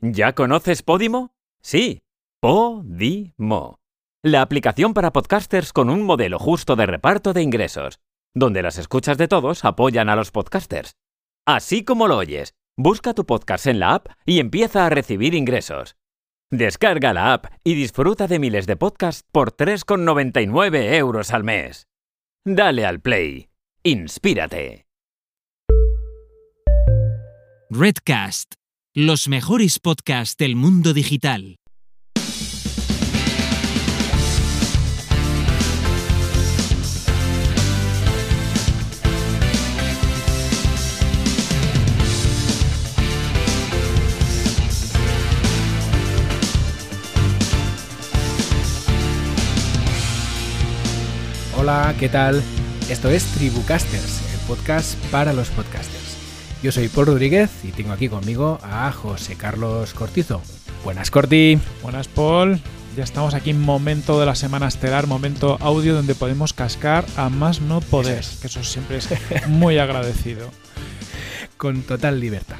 ¿Ya conoces Podimo? Sí, Podimo. La aplicación para podcasters con un modelo justo de reparto de ingresos, donde las escuchas de todos apoyan a los podcasters. Así como lo oyes, busca tu podcast en la app y empieza a recibir ingresos. Descarga la app y disfruta de miles de podcasts por 3,99 euros al mes. Dale al play. Inspírate. Redcast, los mejores podcasts del mundo digital. Hola, ¿qué tal? Esto es Tribucasters, el podcast para los podcasters. Yo soy Paul Rodríguez y tengo aquí conmigo a José Carlos Cortizo. Buenas, Corti. Buenas, Paul. Ya estamos aquí en momento de la semana estelar, momento audio donde podemos cascar a más no poder, que eso siempre es muy agradecido. Con total libertad.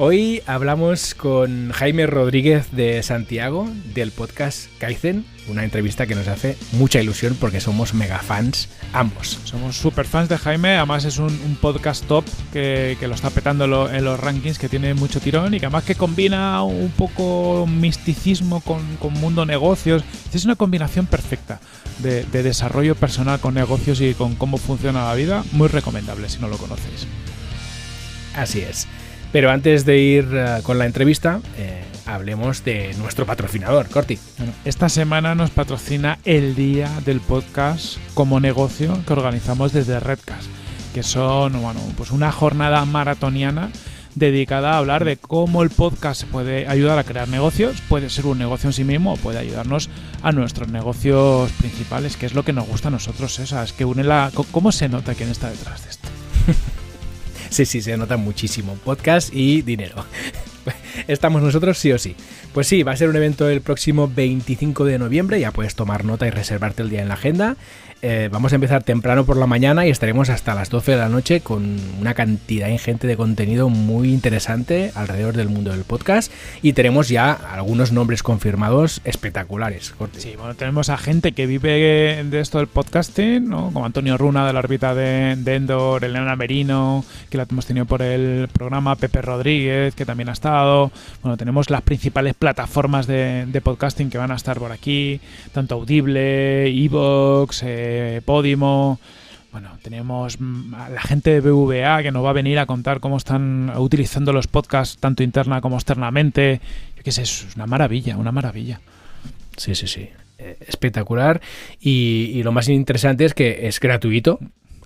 Hoy hablamos con Jaime Rodríguez de Santiago del podcast Kaizen, una entrevista que nos hace mucha ilusión porque somos mega fans ambos. Somos super fans de Jaime, además es un, un podcast top que, que lo está petando en, lo- en los rankings, que tiene mucho tirón y que además que combina un poco misticismo con, con mundo negocios. Es una combinación perfecta de, de desarrollo personal con negocios y con cómo funciona la vida. Muy recomendable si no lo conocéis. Así es. Pero antes de ir eh, con la entrevista, eh, hablemos de nuestro patrocinador, Corti. Bueno, esta semana nos patrocina el día del podcast como negocio que organizamos desde Redcast, que son bueno, pues una jornada maratoniana dedicada a hablar de cómo el podcast puede ayudar a crear negocios, puede ser un negocio en sí mismo o puede ayudarnos a nuestros negocios principales, que es lo que nos gusta a nosotros, es que une la... ¿Cómo se nota quién está detrás de esto? Sí, sí, se nota muchísimo. Podcast y dinero. Estamos nosotros sí o sí. Pues sí, va a ser un evento el próximo 25 de noviembre. Ya puedes tomar nota y reservarte el día en la agenda. Eh, vamos a empezar temprano por la mañana y estaremos hasta las 12 de la noche con una cantidad ingente de contenido muy interesante alrededor del mundo del podcast. Y tenemos ya algunos nombres confirmados espectaculares. Corti. Sí, bueno, tenemos a gente que vive de esto del podcasting, ¿no? como Antonio Runa de la órbita de, de Endor, Elena Merino, que la hemos tenido por el programa, Pepe Rodríguez, que también ha estado. Bueno, tenemos las principales plataformas de, de podcasting que van a estar por aquí, tanto Audible, Evox, eh, Podimo. Bueno, tenemos a la gente de BVA que nos va a venir a contar cómo están utilizando los podcasts tanto interna como externamente. Yo qué sé, es una maravilla, una maravilla. Sí, sí, sí. Eh, espectacular. Y lo más interesante es que es gratuito.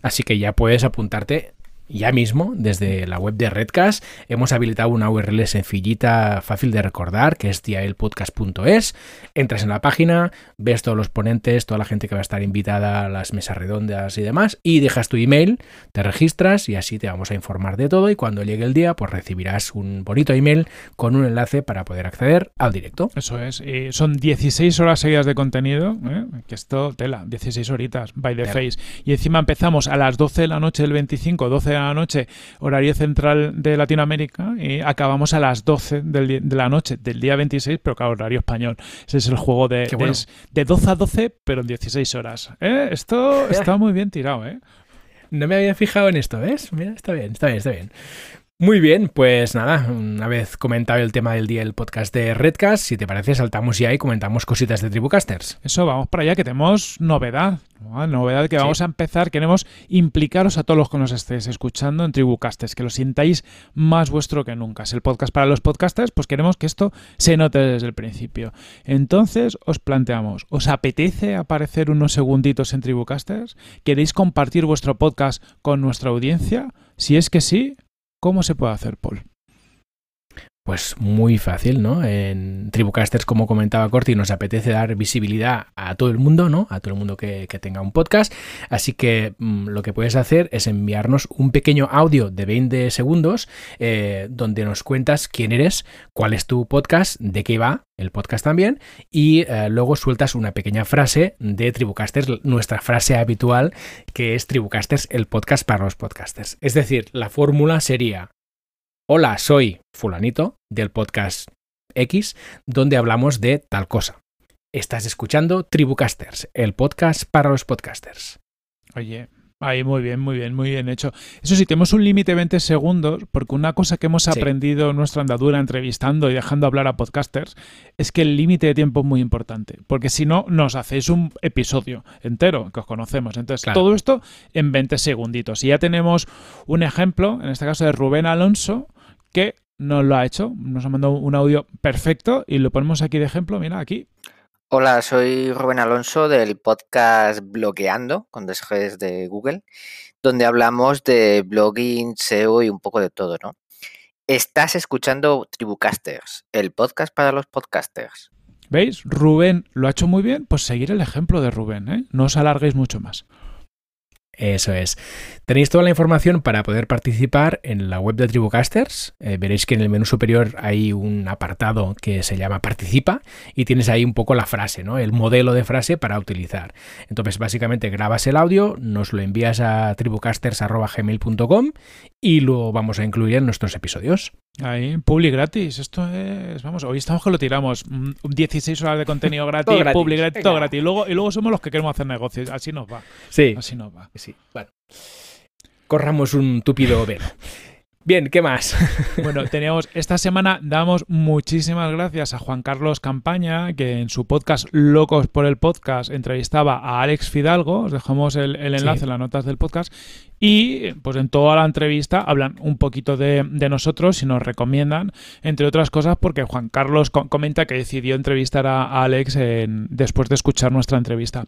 Así que ya puedes apuntarte ya mismo desde la web de Redcast. Hemos habilitado una URL sencillita, fácil de recordar, que es diaelpodcast.es. Entras en la página, ves todos los ponentes, toda la gente que va a estar invitada a las mesas redondas y demás, y dejas tu email, te registras y así te vamos a informar de todo. Y cuando llegue el día, pues recibirás un bonito email con un enlace para poder acceder al directo. Eso es. Y son 16 horas seguidas de contenido. ¿eh? Que esto, tela, 16 horitas, by the face. Y encima empezamos a las 12 de la noche del 25, 12 de la noche, horario central de Latinoamérica, y acabamos a las 12 del de la noche del día 26, pero claro, horario español. Ese es el juego de, bueno. de, de 12 a 12, pero en 16 horas. ¿eh? Esto está muy bien tirado, ¿eh? No me había fijado en esto, ¿ves? Mira, está bien, está bien, está bien. Muy bien, pues nada, una vez comentado el tema del día del podcast de Redcast, si te parece, saltamos ya y comentamos cositas de Tribucasters. Eso, vamos para allá, que tenemos novedad. ¿no? Novedad que Sí. vamos a empezar. Queremos implicaros a todos los que nos estéis escuchando en Tribucasters, que lo sintáis más vuestro que nunca. Es el podcast para los podcasters, pues queremos que esto se note desde el principio. Entonces, os planteamos, ¿os apetece aparecer unos segunditos en Tribucasters? ¿Queréis compartir vuestro podcast con nuestra audiencia? Si es que sí, ¿cómo se puede hacer, Paul? Pues muy fácil, ¿no? En Tribucasters, como comentaba Corti, nos apetece dar visibilidad a todo el mundo, ¿no? A todo el mundo que, tenga un podcast. Así que mm, lo que puedes hacer es enviarnos un pequeño audio de 20 segundos eh, donde nos cuentas quién eres, cuál es tu podcast, de qué va el podcast también, y eh, luego sueltas una pequeña frase de Tribucasters, nuestra frase habitual, que es Tribucasters, el podcast para los podcasters. Es decir, la fórmula sería hola, soy fulanito del podcast X, donde hablamos de tal cosa. Estás escuchando Tribucasters, el podcast para los podcasters. Oye, Ahí, muy bien, muy bien, muy bien hecho. Eso sí, tenemos un límite de 20 segundos, porque una cosa que hemos Sí. aprendido en nuestra andadura entrevistando y dejando hablar a podcasters es que el límite de tiempo es muy importante, porque si no, nos hacéis un episodio entero, que os conocemos. Entonces, Claro. todo esto en 20 segunditos. Y ya tenemos un ejemplo, en este caso de Rubén Alonso, que nos lo ha hecho, nos ha mandado un audio perfecto y lo ponemos aquí de ejemplo, mira, aquí. Hola, soy Rubén Alonso del podcast Blogueando, con dos Gs de Google, donde hablamos de blogging, SEO y un poco de todo, ¿no? Estás escuchando Tribucasters, el podcast para los podcasters. ¿Veis? Rubén lo ha hecho muy bien, pues seguir el ejemplo de Rubén, ¿eh? No os alarguéis mucho más. Eso es. Tenéis toda la información para poder participar en la web de Tribucasters. Eh, veréis que en el menú superior hay un apartado que se llama Participa y tienes ahí un poco la frase, ¿no? El modelo de frase para utilizar. Entonces, básicamente grabas el audio, nos lo envías a tribucasters.gmail.com y lo vamos a incluir en nuestros episodios. Ahí, publi gratis. Esto es. Vamos, hoy estamos que lo tiramos. Mm, 16 horas de contenido gratis, gratis, publi gratis, todo gratis. Y luego, y luego somos los que queremos hacer negocios. Así nos va. Sí. Así nos va. Sí. Bueno. Corramos un tupido velo. Bien, ¿qué más? Bueno, teníamos. Esta semana damos muchísimas gracias a Juan Carlos Campaña, que en su podcast Locos por el Podcast entrevistaba a Alex Fidalgo. Os dejamos el, el enlace Sí. en las notas del podcast. Y pues en toda la entrevista hablan un poquito de, de nosotros y nos recomiendan, entre otras cosas, porque Juan Carlos co- comenta que decidió entrevistar a, a Alex en- después de escuchar nuestra entrevista.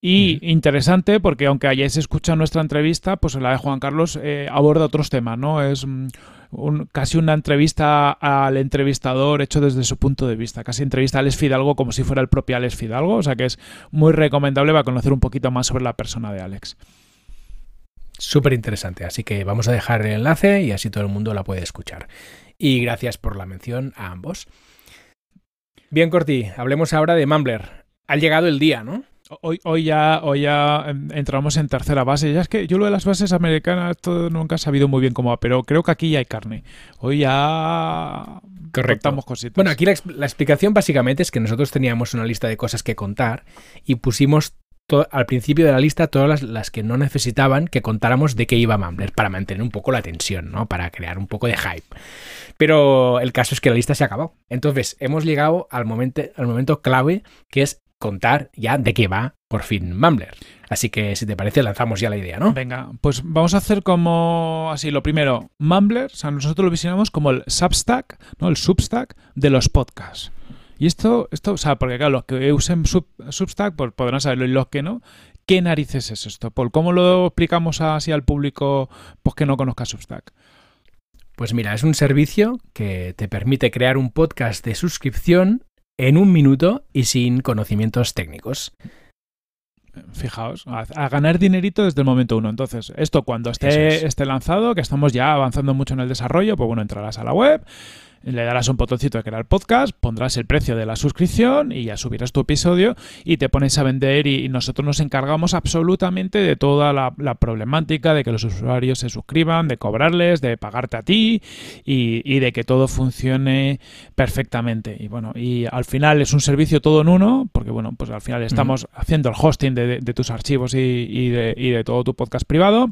Y interesante porque aunque hayáis escuchado nuestra entrevista, pues la de Juan Carlos eh, aborda otros temas, ¿no? Es mm, un- casi una entrevista al entrevistador hecho desde su punto de vista. Casi entrevista a Alex Fidalgo como si fuera el propio Alex Fidalgo. O sea que es muy recomendable para conocer un poquito más sobre la persona de Alex. Súper interesante, así que vamos a dejar el enlace y así todo el mundo la puede escuchar. Y gracias por la mención a ambos. Bien, Corti, hablemos ahora de Mumbler. Ha llegado el día, ¿no? Hoy, hoy ya, hoy ya em, entramos en tercera base. Ya es que yo lo de las bases americanas todo nunca he sabido muy bien cómo va, pero creo que aquí ya hay carne. Hoy ya Correcto. contamos cositas. Bueno, aquí la, ex- la explicación básicamente es que nosotros teníamos una lista de cosas que contar y pusimos al principio de la lista todas las, las que no necesitaban que contáramos de qué iba Mumbler para mantener un poco la tensión, ¿no? Para crear un poco de hype. Pero el caso es que la lista se ha acabado. Entonces, hemos llegado al momento, al momento clave que es contar ya de qué va por fin Mumbler. Así que, si te parece, lanzamos ya la idea, ¿no? Venga, pues vamos a hacer como así. Lo primero, Mumbler, o sea, nosotros lo visionamos como el Substack, ¿no? El Substack de los podcasts. Y esto, esto, o sea, porque claro, los que usen Sub- Substack pues podrán saberlo y los que no. ¿Qué narices es esto, Paul? ¿Cómo lo explicamos así al público pues, que no conozca Substack? Pues mira, es un servicio que te permite crear un podcast de suscripción en un minuto y sin conocimientos técnicos. Fijaos, a, a ganar dinerito desde el momento uno. Entonces, esto cuando esté, es. esté lanzado, que estamos ya avanzando mucho en el desarrollo, pues bueno, entrarás a la web, le darás un botoncito de crear podcast, pondrás el precio de la suscripción y ya subirás tu episodio y te pones a vender y, y nosotros nos encargamos absolutamente de toda la, la problemática de que los usuarios se suscriban, de cobrarles, de pagarte a ti y, y de que todo funcione perfectamente. Y bueno, y al final es un servicio todo en uno, porque bueno, pues al final estamos haciendo el hosting de, de- de tus archivos y, y de, y de todo tu podcast privado.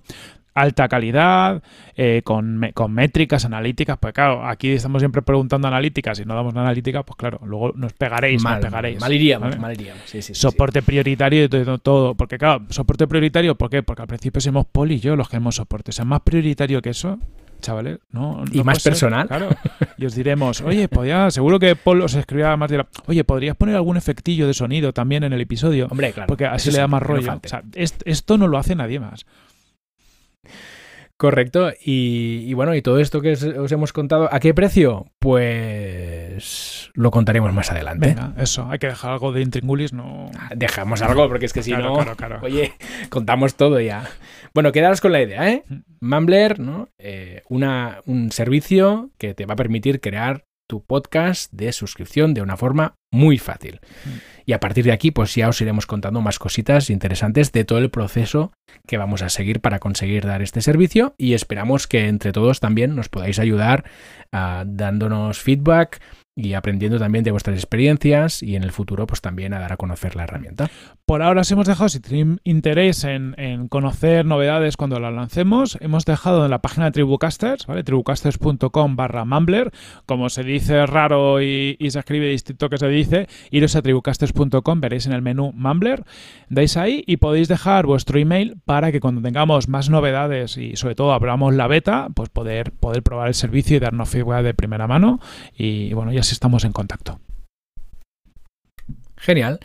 Alta calidad, eh, con, con métricas, analíticas, pues claro, aquí estamos siempre preguntando analíticas y no damos analítica, pues claro, luego nos pegaréis, mal, nos pegaréis. mal iríamos, ¿vale? mal iríamos. Sí, sí, sí, sí. Soporte prioritario y todo, todo. Porque, claro, soporte prioritario, ¿por qué? Porque al principio somos Paul y yo los que hemos soporte. O sea, más prioritario que eso, chavales, no. Y no más ser. personal. Claro. Y os diremos, oye, podía, seguro que Paul os escribía más dirá, oye, ¿podrías poner algún efectillo de sonido también en el episodio? Hombre, claro. Porque así le da más no rollo. O sea, est- esto no lo hace nadie más. Correcto. Y, y bueno, y todo esto que os, os hemos contado, ¿a qué precio? Pues lo contaremos más adelante. Venga, eso, hay que dejar algo de intringulis, no. Dejamos algo, porque es que si Claro, no, claro, claro. oye, contamos todo ya. Bueno, quedaros con la idea, ¿eh? Mm. Mumbler, ¿no? Eh, una, un servicio que te va a permitir crear tu podcast de suscripción de una forma muy fácil. Y a partir de aquí, pues ya os iremos contando más cositas interesantes de todo el proceso que vamos a seguir para conseguir dar este servicio y esperamos que entre todos también nos podáis ayudar ah, dándonos feedback, y aprendiendo también de vuestras experiencias y en el futuro pues también a dar a conocer la herramienta. Por ahora os hemos dejado, si tenéis interés en, conocer novedades cuando las lancemos, hemos dejado en la página de Tribucasters, ¿vale? tribucasters.com barra Mumbler, como se dice raro y, se escribe distinto que se dice, iros a tribucasters.com, veréis en el menú Mumbler, dais ahí y podéis dejar vuestro email para que cuando tengamos más novedades y sobre todo abramos la beta, pues poder, poder probar el servicio y darnos feedback de primera mano y bueno, ya estamos en contacto. Genial.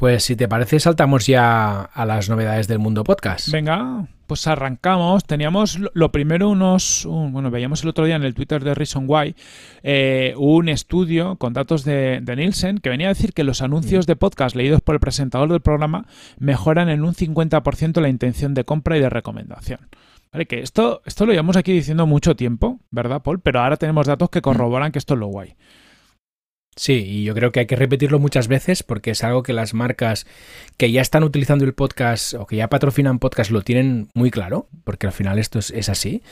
Pues si te parece, saltamos ya a las novedades del mundo podcast. Venga, pues arrancamos. Teníamos lo primero unos, bueno, veíamos el otro día en el Twitter de Reason Why eh, un estudio con datos de, de, Nielsen que venía a decir que los anuncios de podcast leídos por el presentador del programa mejoran en un 50% la intención de compra y de recomendación. Vale, que esto, esto lo llevamos aquí diciendo mucho tiempo, ¿verdad, Paul? Pero ahora tenemos datos que corroboran que esto es lo guay. Sí, y yo creo que hay que repetirlo muchas veces porque es algo que las marcas que ya están utilizando el podcast o que ya patrocinan podcast lo tienen muy claro, porque al final esto es, así.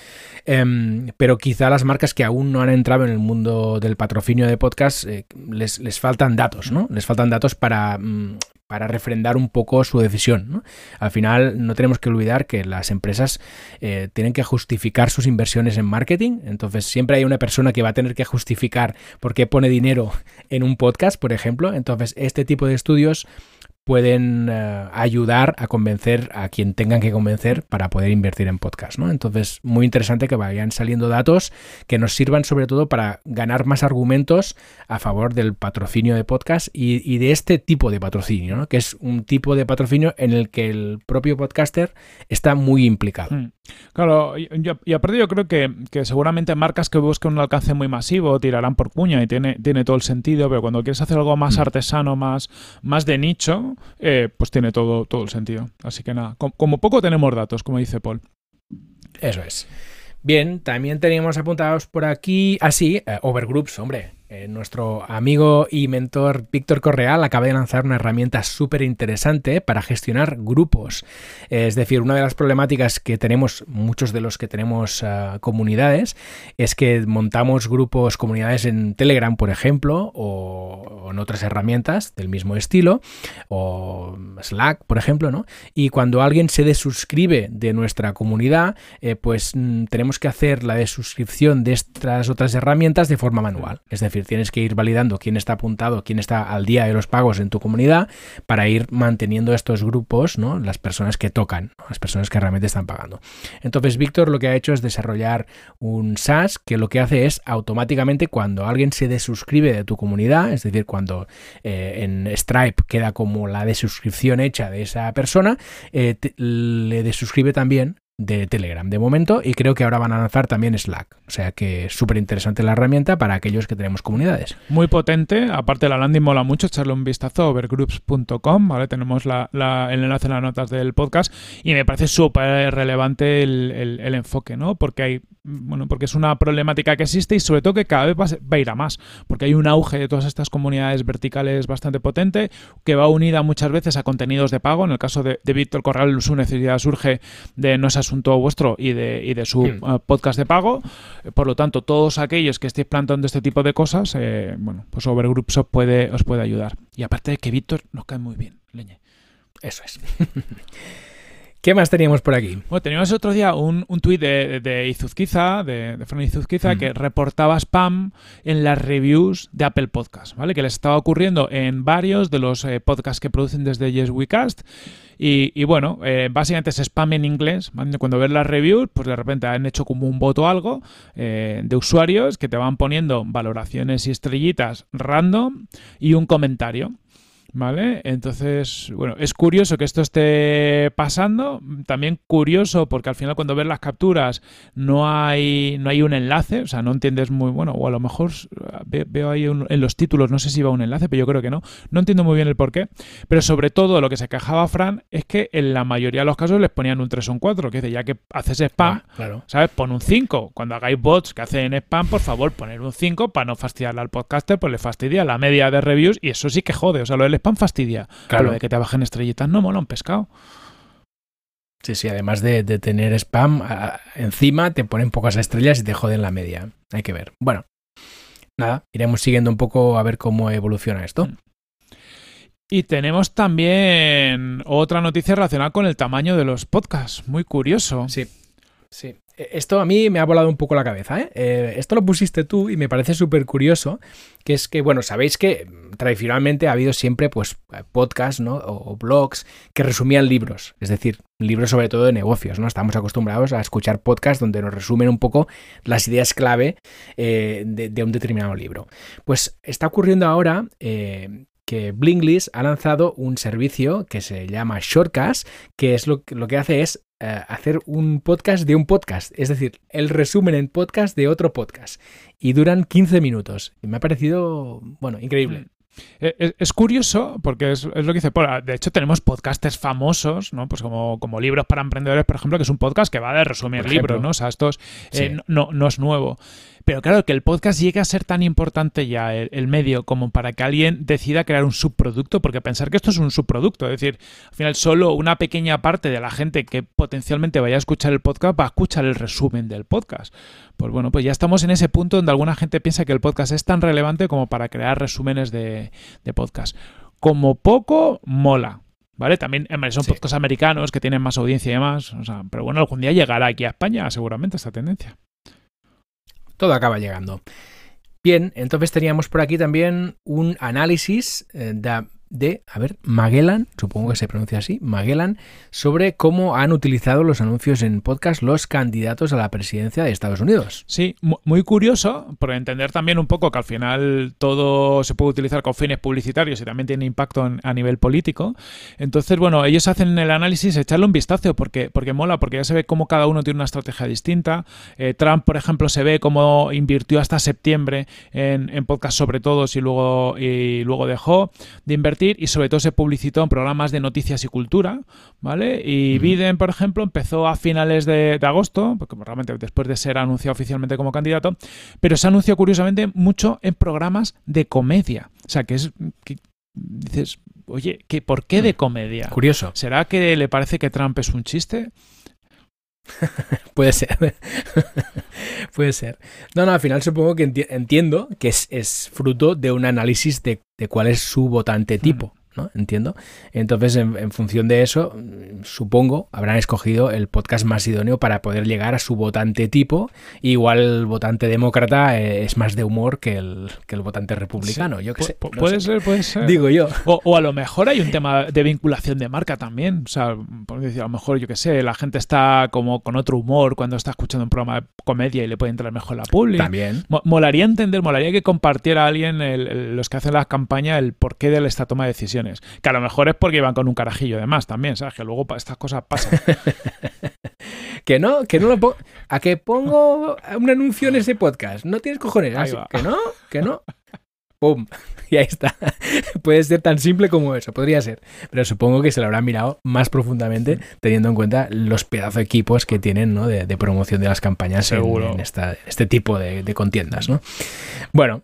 Em, pero quizá las marcas que aún no han entrado en el mundo del patrocinio de podcast eh, les, les, faltan datos, ¿no? Les faltan datos para, mm, para refrendar un poco su decisión. Al final no tenemos que olvidar que las empresas eh, tienen que justificar sus inversiones en marketing, entonces siempre hay una persona que va a tener que justificar por qué pone dinero en un podcast, por ejemplo, entonces este tipo de estudios pueden eh, ayudar a convencer a quien tengan que convencer para poder invertir en podcast. ¿no? Entonces, muy interesante que vayan saliendo datos que nos sirvan sobre todo para ganar más argumentos a favor del patrocinio de podcast y, de este tipo de patrocinio, ¿no? que es un tipo de patrocinio en el que el propio podcaster está muy implicado. Hmm. Claro, y, y, aparte yo creo que, seguramente marcas que busquen un alcance muy masivo tirarán por puña y tiene, tiene todo el sentido, pero cuando quieres hacer algo más hmm. artesano, más, más de nicho, eh, pues tiene todo, todo el sentido. Así que nada, como poco tenemos datos, como dice Paul. Eso es. Bien, también teníamos apuntados por aquí, así, ah, eh, Overgroups, hombre, eh, nuestro amigo y mentor Víctor Correal acaba de lanzar una herramienta súper interesante para gestionar grupos. es decir, una de las problemáticas que tenemos, muchos de los que tenemos ah, comunidades, es que montamos grupos, comunidades en Telegram, por ejemplo, o, en otras herramientas del mismo estilo, o Slack, por ejemplo, ¿no? Y cuando alguien se desuscribe de nuestra comunidad, eh, pues mm, tenemos que hacer la desuscripción de estas otras herramientas de forma manual. Es decir, tienes que ir validando quién está apuntado, quién está al día de los pagos en tu comunidad para ir manteniendo estos grupos, ¿no? Las personas que tocan, las personas que realmente están pagando. Entonces, Víctor lo que ha hecho es desarrollar un SaaS que lo que hace es automáticamente cuando alguien se desuscribe de tu comunidad, es decir, cuando eh, en Stripe queda como la desuscripción hecha de esa persona, eh, le desuscribe también de Telegram de momento y creo que ahora van a lanzar también Slack. O sea que es súper interesante la herramienta para aquellos que tenemos comunidades. Muy potente, aparte la landing mola mucho, echarle un vistazo a overgroups.com, ¿vale? Tenemos la, el enlace en las notas del podcast y me parece súper relevante el, el, enfoque, ¿no? Porque hay, bueno, porque es una problemática que existe y sobre todo que cada vez va, a ir a más, porque hay un auge de todas estas comunidades verticales bastante potente que va unida muchas veces a contenidos de pago, en el caso de, de Víctor Corral su necesidad surge de no esas asunto vuestro y de, y de su hmm. eh, podcast de pago. Por lo tanto, todos aquellos que estéis planteando este tipo de cosas, eh, bueno, pues Overgroups os puede, os puede ayudar. Y aparte de que Víctor nos cae muy bien, leñe. Eso es. ¿Qué más teníamos por aquí? Bueno, teníamos otro día un, un tuit de, de, Izuzquiza, de, de Fran Izuzquiza, que reportaba spam en las reviews de Apple Podcast, ¿vale? Que les estaba ocurriendo en varios de los eh, podcasts que producen desde Yes We Cast. Y, bueno, eh, básicamente es spam en inglés. Cuando ves las reviews, pues de repente han hecho como un voto o algo eh, de usuarios que te van poniendo valoraciones y estrellitas random y un comentario. ¿Vale? Entonces, bueno, es curioso que esto esté pasando. También curioso porque al final cuando ves las capturas no hay, no hay un enlace, o sea, no entiendes muy bueno, o a lo mejor veo ahí en los títulos, no sé si va un enlace, pero yo creo que no. No entiendo muy bien el por qué. Pero sobre todo lo que se quejaba Fran es que en la mayoría de los casos les ponían un 3 o un 4, que dice, ya que haces spam, Ah, claro. ¿sabes? Pon un 5. Cuando hagáis bots que hacen spam, por favor, poner un 5 para no fastidiarle al podcaster, pues le fastidia la media de reviews y eso sí que jode. O sea, lo del spam fastidia. Claro. Pero de que te bajen estrellitas no mola un pescado. Sí, sí, además de, de tener spam, a- encima te ponen pocas estrellas y te joden la media. Hay que ver. Bueno, nada, iremos siguiendo un poco a ver cómo evoluciona esto. Y tenemos también otra noticia relacionada con el tamaño de los podcasts. Muy curioso. Sí, sí. E- Esto a mí me ha volado un poco la cabeza. ¿eh? Eh, esto lo pusiste tú y me parece súper curioso, que es que, bueno, sabéis que mm, tradicionalmente ha habido siempre pues podcasts ¿no? o, blogs que resumían libros, es decir, libros sobre todo de negocios. ¿no? Estamos acostumbrados a escuchar podcasts donde nos resumen un poco las ideas clave eh, de un determinado libro. Pues está ocurriendo ahora... que Blinklist ha lanzado un servicio que se llama Shortcast, que es lo, que- lo que hace es eh, hacer un podcast de un podcast, es decir, el resumen en podcast de otro podcast. Y duran 15 minutos. Y me ha parecido, bueno, increíble. Eh, Es, es curioso porque es, es lo que dice. De hecho, tenemos podcasters famosos, ¿no? Pues como, como Libros para Emprendedores, por ejemplo, que es un podcast que va de resumir libros, ¿no? O sea, esto es, eh, Sí. no, no es nuevo. Pero claro, que el podcast llegue a ser tan importante ya, el, el medio, como para que alguien decida crear un subproducto, porque pensar que esto es un subproducto, es decir, al final solo una pequeña parte de la gente que potencialmente vaya a escuchar el podcast va a escuchar el resumen del podcast. Pues bueno, pues ya estamos en ese punto donde alguna gente piensa que el podcast es tan relevante como para crear resúmenes de, de podcast. Como poco, mola. ¿Vale? También son Sí. podcasts americanos que tienen más audiencia y demás. O sea, pero bueno, algún día llegará aquí a España, seguramente, esta tendencia. Todo acaba llegando. Bien, entonces teníamos por aquí también un análisis eh, de, de, a ver, Magellan, supongo que se pronuncia así, Magellan, sobre cómo han utilizado los anuncios en podcast los candidatos a la presidencia de Estados Unidos. Sí, mu- muy curioso, por entender también un poco que al final todo se puede utilizar con fines publicitarios y también tiene impacto en- a nivel político. Entonces, bueno, ellos hacen el análisis, echarle un vistazo porque, porque mola, porque ya se ve cómo cada uno tiene una estrategia distinta. Eh, Trump, por ejemplo, se ve cómo invirtió hasta septiembre en, en podcast sobre todos y luego, y luego dejó de invertir y sobre todo se publicitó en programas de noticias y cultura, ¿vale? Y. Biden, por ejemplo, empezó a finales de, de agosto, porque realmente después de ser anunciado oficialmente como candidato, pero se anunció curiosamente mucho en programas de comedia. O sea, que es... Que, dices, oye, ¿que, ¿por qué de comedia? Curioso, ¿Será que le parece que Trump es un chiste? puede ser. puede ser. No, no, al final supongo que enti- entiendo que es, fruto de un análisis de cuál es su votante tipo. ¿No? Entiendo. Entonces, en, en función de eso, supongo, habrán escogido el podcast más idóneo para poder llegar a su votante tipo. Igual el votante demócrata eh, es más de humor que el, que el votante republicano. Yo qué Pu- sé. no puede sé. ser, puede ser. Digo yo. O, o a lo mejor hay un tema de vinculación de marca también. O sea, por decir, a lo mejor, yo qué sé, la gente está como con otro humor cuando está escuchando un programa de comedia y le puede entrar mejor la publi. También. Mo- Molaría entender, molaría que compartiera alguien, el- el- los que hacen las campañas, el porqué de esta toma de decisiones. Que a lo mejor es porque iban con un carajillo de más también, ¿sabes? Que luego estas cosas pasan. Que no, que no lo pongo. A que pongo un anuncio en ese podcast. No tienes cojones. Así, que no, que no. ¡Pum! Y ahí está. Puede ser tan simple como eso, podría ser. Pero supongo que se lo habrán mirado más profundamente, teniendo en cuenta los pedazos de equipos que tienen ¿no? de, de promoción de las campañas en, Seguro. en esta- este tipo de, de contiendas. ¿no? Bueno.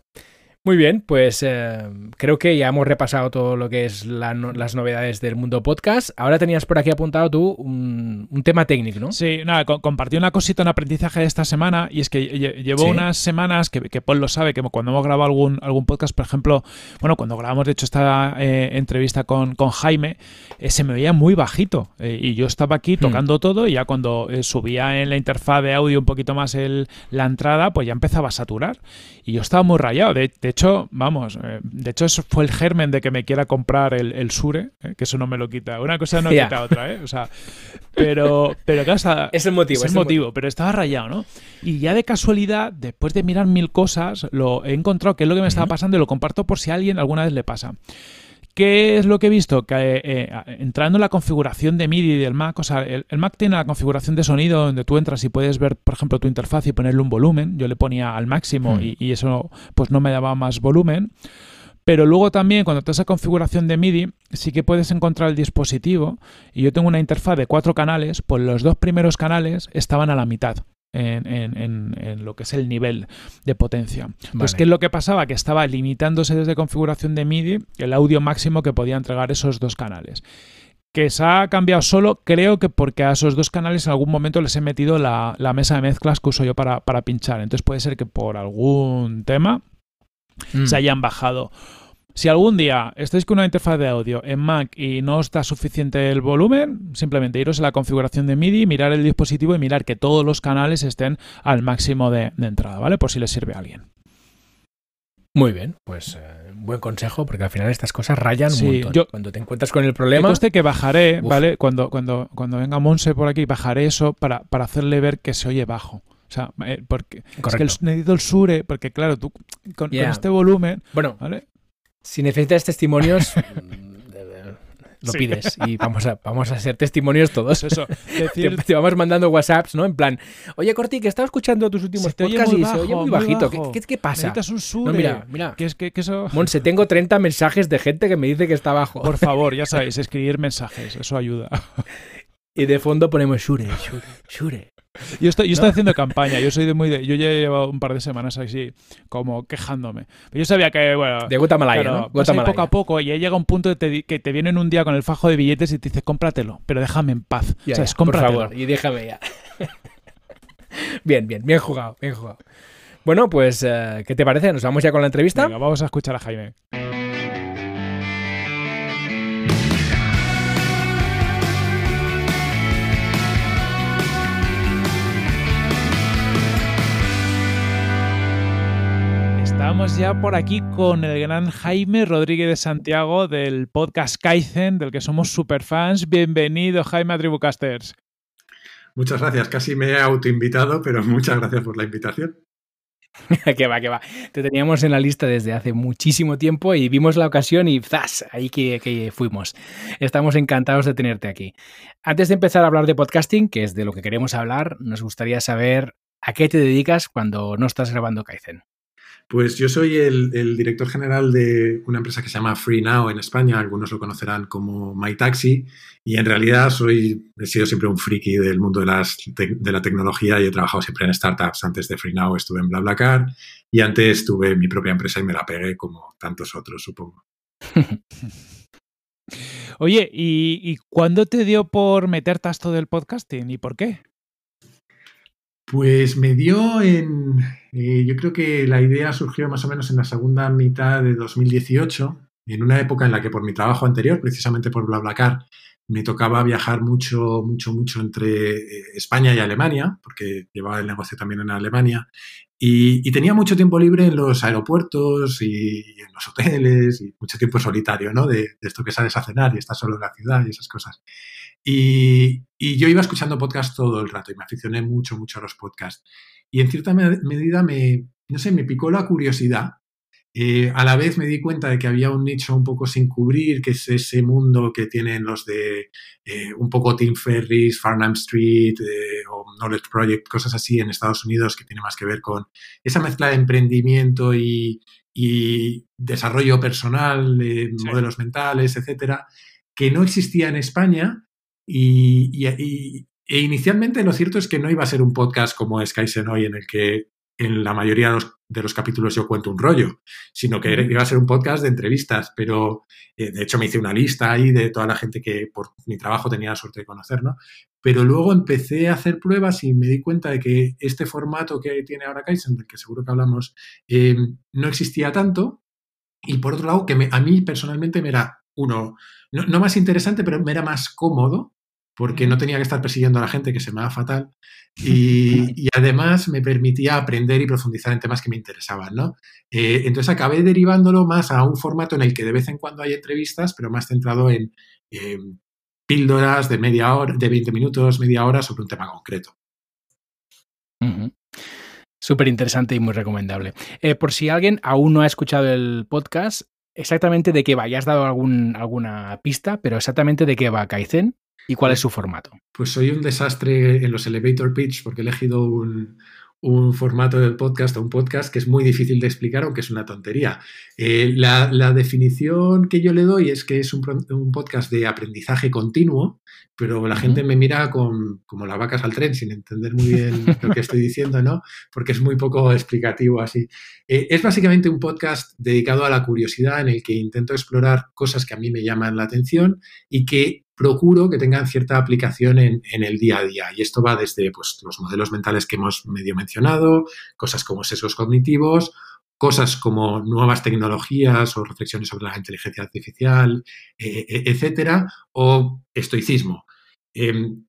Muy bien, pues eh, creo que ya hemos repasado todo lo que es la no- las novedades del mundo podcast. Ahora tenías por aquí apuntado tú un, un tema técnico, ¿no? Sí, nada, co- compartí una cosita en aprendizaje de esta semana y es que lle- llevo Sí. unas semanas que, que Paul lo sabe, que cuando hemos grabado algún, algún podcast, por ejemplo, bueno, cuando grabamos de hecho esta eh, entrevista con, con Jaime, eh, se me veía muy bajito y yo estaba aquí tocando todo y ya cuando subía en la interfaz de audio un poquito más el, la entrada, pues ya empezaba a saturar y yo estaba muy rayado. De, de hecho, vamos, eh, de hecho eso fue el germen de que me quiera comprar el, el Sure, eh, que eso no me lo quita. Una cosa no quita otra, ¿eh? O sea, pero, pero claro, está- Es el motivo. es el motivo, pero estaba rayado, ¿no? Y ya de casualidad, después de mirar mil cosas, lo he encontrado que es lo que me estaba pasando y lo comparto por si a alguien alguna vez le pasa. ¿Qué es lo que he visto? Que eh, eh, entrando en la configuración de MIDI del Mac, o sea, el, Mac tiene la configuración de sonido donde tú entras y puedes ver, por ejemplo, tu interfaz y ponerle un volumen. Yo le ponía al máximo y, y, eso pues no me daba más volumen. Pero luego también cuando te esa configuración de MIDI, sí que puedes encontrar el dispositivo. Y yo tengo una interfaz de cuatro canales, pues los dos primeros canales estaban a la mitad. En, lo que es el nivel de potencia. Pues, ¿qué es lo que pasaba? Que estaba limitándose desde configuración de MIDI el audio máximo que podía entregar esos dos canales. Que se ha cambiado solo, creo que porque a esos dos canales en algún momento les he metido la, mesa de mezclas que uso yo para, para pinchar. Entonces puede ser que por algún tema Mm. se hayan bajado. Si algún día estáis con una interfaz de audio en Mac y no está suficiente el volumen, simplemente iros a la configuración de MIDI, mirar el dispositivo y mirar que todos los canales estén al máximo de, entrada, ¿vale? Por si les sirve a alguien. Muy bien, pues eh, buen consejo, porque al final estas cosas rayan un montón. cuando te encuentras con el problema. Este que bajaré, ¿vale? Cuando, cuando, cuando venga Monse por aquí, bajaré eso para, para hacerle ver que se oye bajo. O sea, eh, porque es que el, necesito el sure, porque claro, tú con, este volumen. Bueno, si necesitas testimonios, lo pides y vamos a, vamos a ser testimonios todos. Eso, te, vamos mandando WhatsApps, ¿no? En plan, oye Corti, que estaba escuchando tus últimos podcasts y se oye muy bajito. ¿Qué, qué, pasa? Necesitas un sure. No, mira, mira. Que es que, eso... Monse, tengo 30 mensajes de gente que me dice que está bajo. Por favor, ya sabéis, escribir mensajes, eso ayuda. Y de fondo ponemos Shure, Shure, Shure. Yo estoy, yo estoy haciendo campaña, yo soy de muy de, yo ya he llevado un par de semanas así, como quejándome. Pero yo sabía que, bueno. De Guatemala, ¿no? poco a poco y ya llega un punto de que te vienen un día con el fajo de billetes y te dice, cómpratelo, pero déjame en paz. o sea, Por favor, y déjame ya. bien, bien, bien jugado, bien jugado. Bueno, pues, eh, ¿qué te parece? ¿Nos vamos ya con la entrevista? Venga, vamos a escuchar a Jaime. Estamos ya por aquí con el gran Jaime Rodríguez de Santiago del podcast Kaizen, del que somos super fans. Bienvenido, Jaime, a Tribucasters. Muchas gracias. Casi me he autoinvitado, pero muchas gracias por la invitación. que va, que va. Te teníamos en la lista desde hace muchísimo tiempo y vimos la ocasión y ¡zas! Ahí que, que, fuimos. Estamos encantados de tenerte aquí. Antes de empezar a hablar de podcasting, que es de lo que queremos hablar, nos gustaría saber a qué te dedicas cuando no estás grabando Kaizen. Pues yo soy el, director general de una empresa que se llama Free Now en España, algunos lo conocerán como MyTaxi, y en realidad soy, he sido siempre un friki del mundo de, las, de la tecnología y he trabajado siempre en startups. Antes de Free Now estuve en BlaBlaCar y antes tuve mi propia empresa y me la pegué como tantos otros, supongo. Oye, ¿y, ¿y cuándo te dio por meterte a esto del podcasting y por qué? Pues me dio en, eh, yo creo que la idea surgió más o menos en la segunda mitad de 2018, en una época en la que por mi trabajo anterior, precisamente por BlaBlaCar, me tocaba viajar mucho, mucho, mucho entre eh, España y Alemania, porque llevaba el negocio también en Alemania, y, tenía mucho tiempo libre en los aeropuertos y, en los hoteles, y mucho tiempo solitario, ¿no? De, de, esto que sales a cenar y estás solo en la ciudad y esas cosas. Y, yo iba escuchando podcasts todo el rato y me aficioné mucho, mucho a los podcasts. Y en cierta medida me, no sé, me picó la curiosidad. Eh, a la vez me di cuenta de que había un nicho un poco sin cubrir, que es ese mundo que tienen los de eh, un poco Tim Ferris, Farnham Street eh, o Knowledge Project, cosas así en Estados Unidos que tiene más que ver con esa mezcla de emprendimiento y, desarrollo personal, modelos mentales, etcétera, que no existía en España y, e inicialmente lo cierto es que no iba a ser un podcast como es hoy en el que en la mayoría de los, capítulos yo cuento un rollo, sino que iba a ser un podcast de entrevistas, pero eh, de hecho me hice una lista ahí de toda la gente que por mi trabajo tenía la suerte de conocer, ¿no? Pero luego empecé a hacer pruebas y me di cuenta de que este formato que tiene ahora Kaizen, del que seguro que hablamos, eh, no existía tanto. Y por otro lado, que a mí personalmente me era, uno, no, más interesante, pero me era más cómodo porque no tenía que estar persiguiendo a la gente, que se me da fatal, y, además me permitía aprender y profundizar en temas que me interesaban, ¿no? Eh, entonces acabé derivándolo más a un formato en el que de vez en cuando hay entrevistas, pero más centrado en píldoras de media hora, de 20 minutos, media hora sobre un tema concreto. Súper interesante y muy recomendable. Eh, por si alguien aún no ha escuchado el podcast, exactamente de qué va. Ya has dado algún, alguna pista, pero exactamente de qué va Kaizen y cuál es su formato. Pues soy un desastre en los elevator pitch porque he elegido un, un formato del podcast o un podcast que es muy difícil de explicar, aunque es una tontería. Eh, la, definición que yo le doy es que es un, podcast de aprendizaje continuo, pero la gente me mira con, como las vacas al tren, sin entender muy bien lo que estoy diciendo, ¿no? Porque es muy poco explicativo así. Eh, es básicamente un podcast dedicado a la curiosidad en el que intento explorar cosas que a mí me llaman la atención y que procuro que tengan cierta aplicación en, el día a día. Y esto va desde pues, los modelos mentales que hemos medio mencionado, cosas como sesgos cognitivos, cosas como nuevas tecnologías o reflexiones sobre la inteligencia artificial, eh, eh, etcétera, o estoicismo. Em,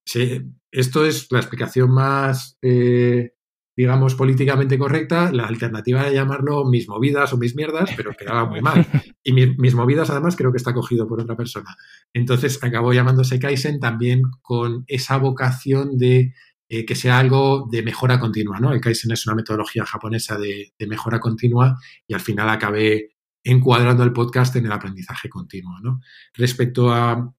esto es la explicación más eh, digamos, políticamente correcta, la alternativa de llamarlo mis movidas o mis mierdas, pero quedaba muy mal. Y mis movidas, además, creo que está cogido por otra persona. Entonces, acabó llamándose Kaizen también con esa vocación de eh, que sea algo de mejora continua, ¿no? El Kaizen es una metodología japonesa de, mejora continua y al final acabé encuadrando el podcast en el aprendizaje continuo, ¿no? Respecto a,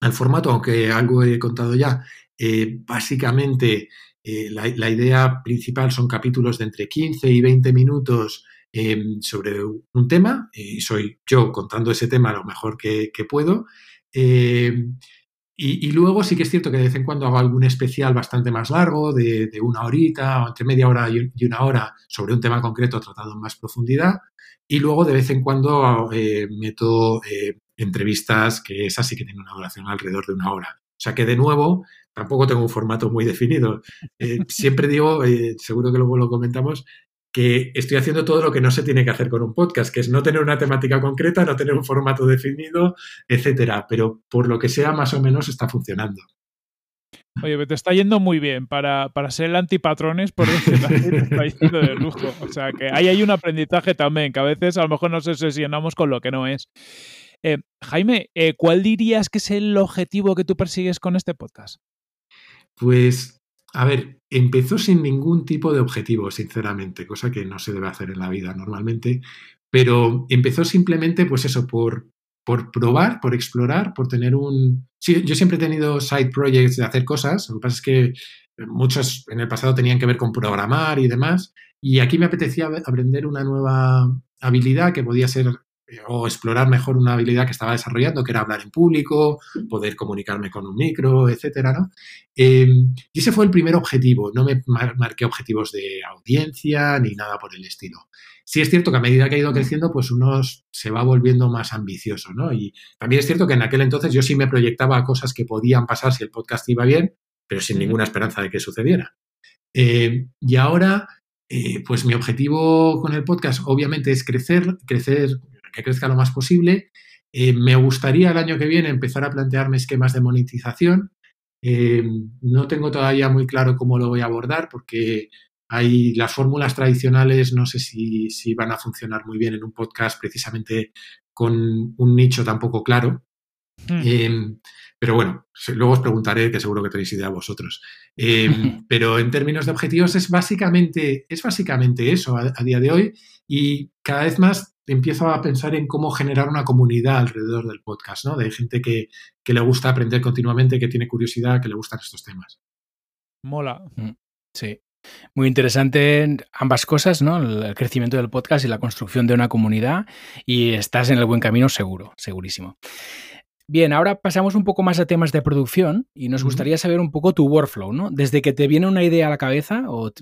al formato, aunque algo he contado ya, eh, básicamente eh, la, idea principal son capítulos de entre 15 y 20 minutos em, sobre un tema, y soy yo contando ese tema lo mejor que, puedo. Em, y, luego sí que es cierto que de vez en cuando hago algún especial bastante más largo, de, una horita o entre media hora y, una hora sobre un tema concreto tratado en más profundidad. Y luego de vez en cuando eh, meto eh, entrevistas que es así que tienen una duración alrededor de una hora. O sea que de nuevo tampoco tengo un formato muy definido. Eh, siempre digo, eh, seguro que luego lo comentamos, que estoy haciendo todo lo que no se tiene que hacer con un podcast, que es no tener una temática concreta, no tener un formato definido, etcétera. Pero por lo que sea, más o menos está funcionando. Oye, te está yendo muy bien para, para ser el antipatrones, por decirlo te está yendo de lujo. O sea, que ahí hay un aprendizaje también, que a veces a lo mejor nos obsesionamos con lo que no es. Eh, Jaime, ¿cuál dirías que es el objetivo que tú persigues con este podcast? Pues, a ver, empezó sin ningún tipo de objetivo, sinceramente, cosa que no se debe hacer en la vida normalmente, pero empezó simplemente, pues eso, por, por probar, por explorar, por tener un... Sí, yo siempre he tenido side projects de hacer cosas, lo que pasa es que muchos en el pasado tenían que ver con programar y demás, y aquí me apetecía aprender una nueva habilidad que podía ser o explorar mejor una habilidad que estaba desarrollando, que era hablar en público, poder comunicarme con un micro, etcétera, ¿no? Em, y ese fue el primer objetivo. No me marqué objetivos de audiencia ni nada por el estilo. Sí es cierto que a medida que ha ido creciendo, pues uno se va volviendo más ambicioso, ¿no? Y también es cierto que en aquel entonces yo sí me proyectaba cosas que podían pasar si el podcast iba bien, pero sin ninguna esperanza de que sucediera. Em, y ahora, eh, pues mi objetivo con el podcast obviamente es crecer, crecer que crezca lo más posible. Eh, me gustaría el año que viene empezar a plantearme esquemas de monetización. Eh, no tengo todavía muy claro cómo lo voy a abordar porque hay las fórmulas tradicionales, no sé si, van a funcionar muy bien en un podcast precisamente con un nicho tan poco claro. Hmm. Eh, pero bueno, luego os preguntaré, que seguro que tenéis idea vosotros. pero en términos de objetivos es básicamente, es básicamente eso a, día de hoy y cada vez más empiezo a pensar en cómo generar una comunidad alrededor del podcast, ¿no? De gente que, le gusta aprender continuamente, que tiene curiosidad, que le gustan estos temas. Mola. Mm, sí. Muy interesante ambas cosas, ¿no? El crecimiento del podcast y la construcción de una comunidad. Y estás en el buen camino seguro, segurísimo. Bien, ahora pasamos un poco más a temas de producción y nos gustaría saber un poco tu workflow, ¿no? Desde que te viene una idea a la cabeza o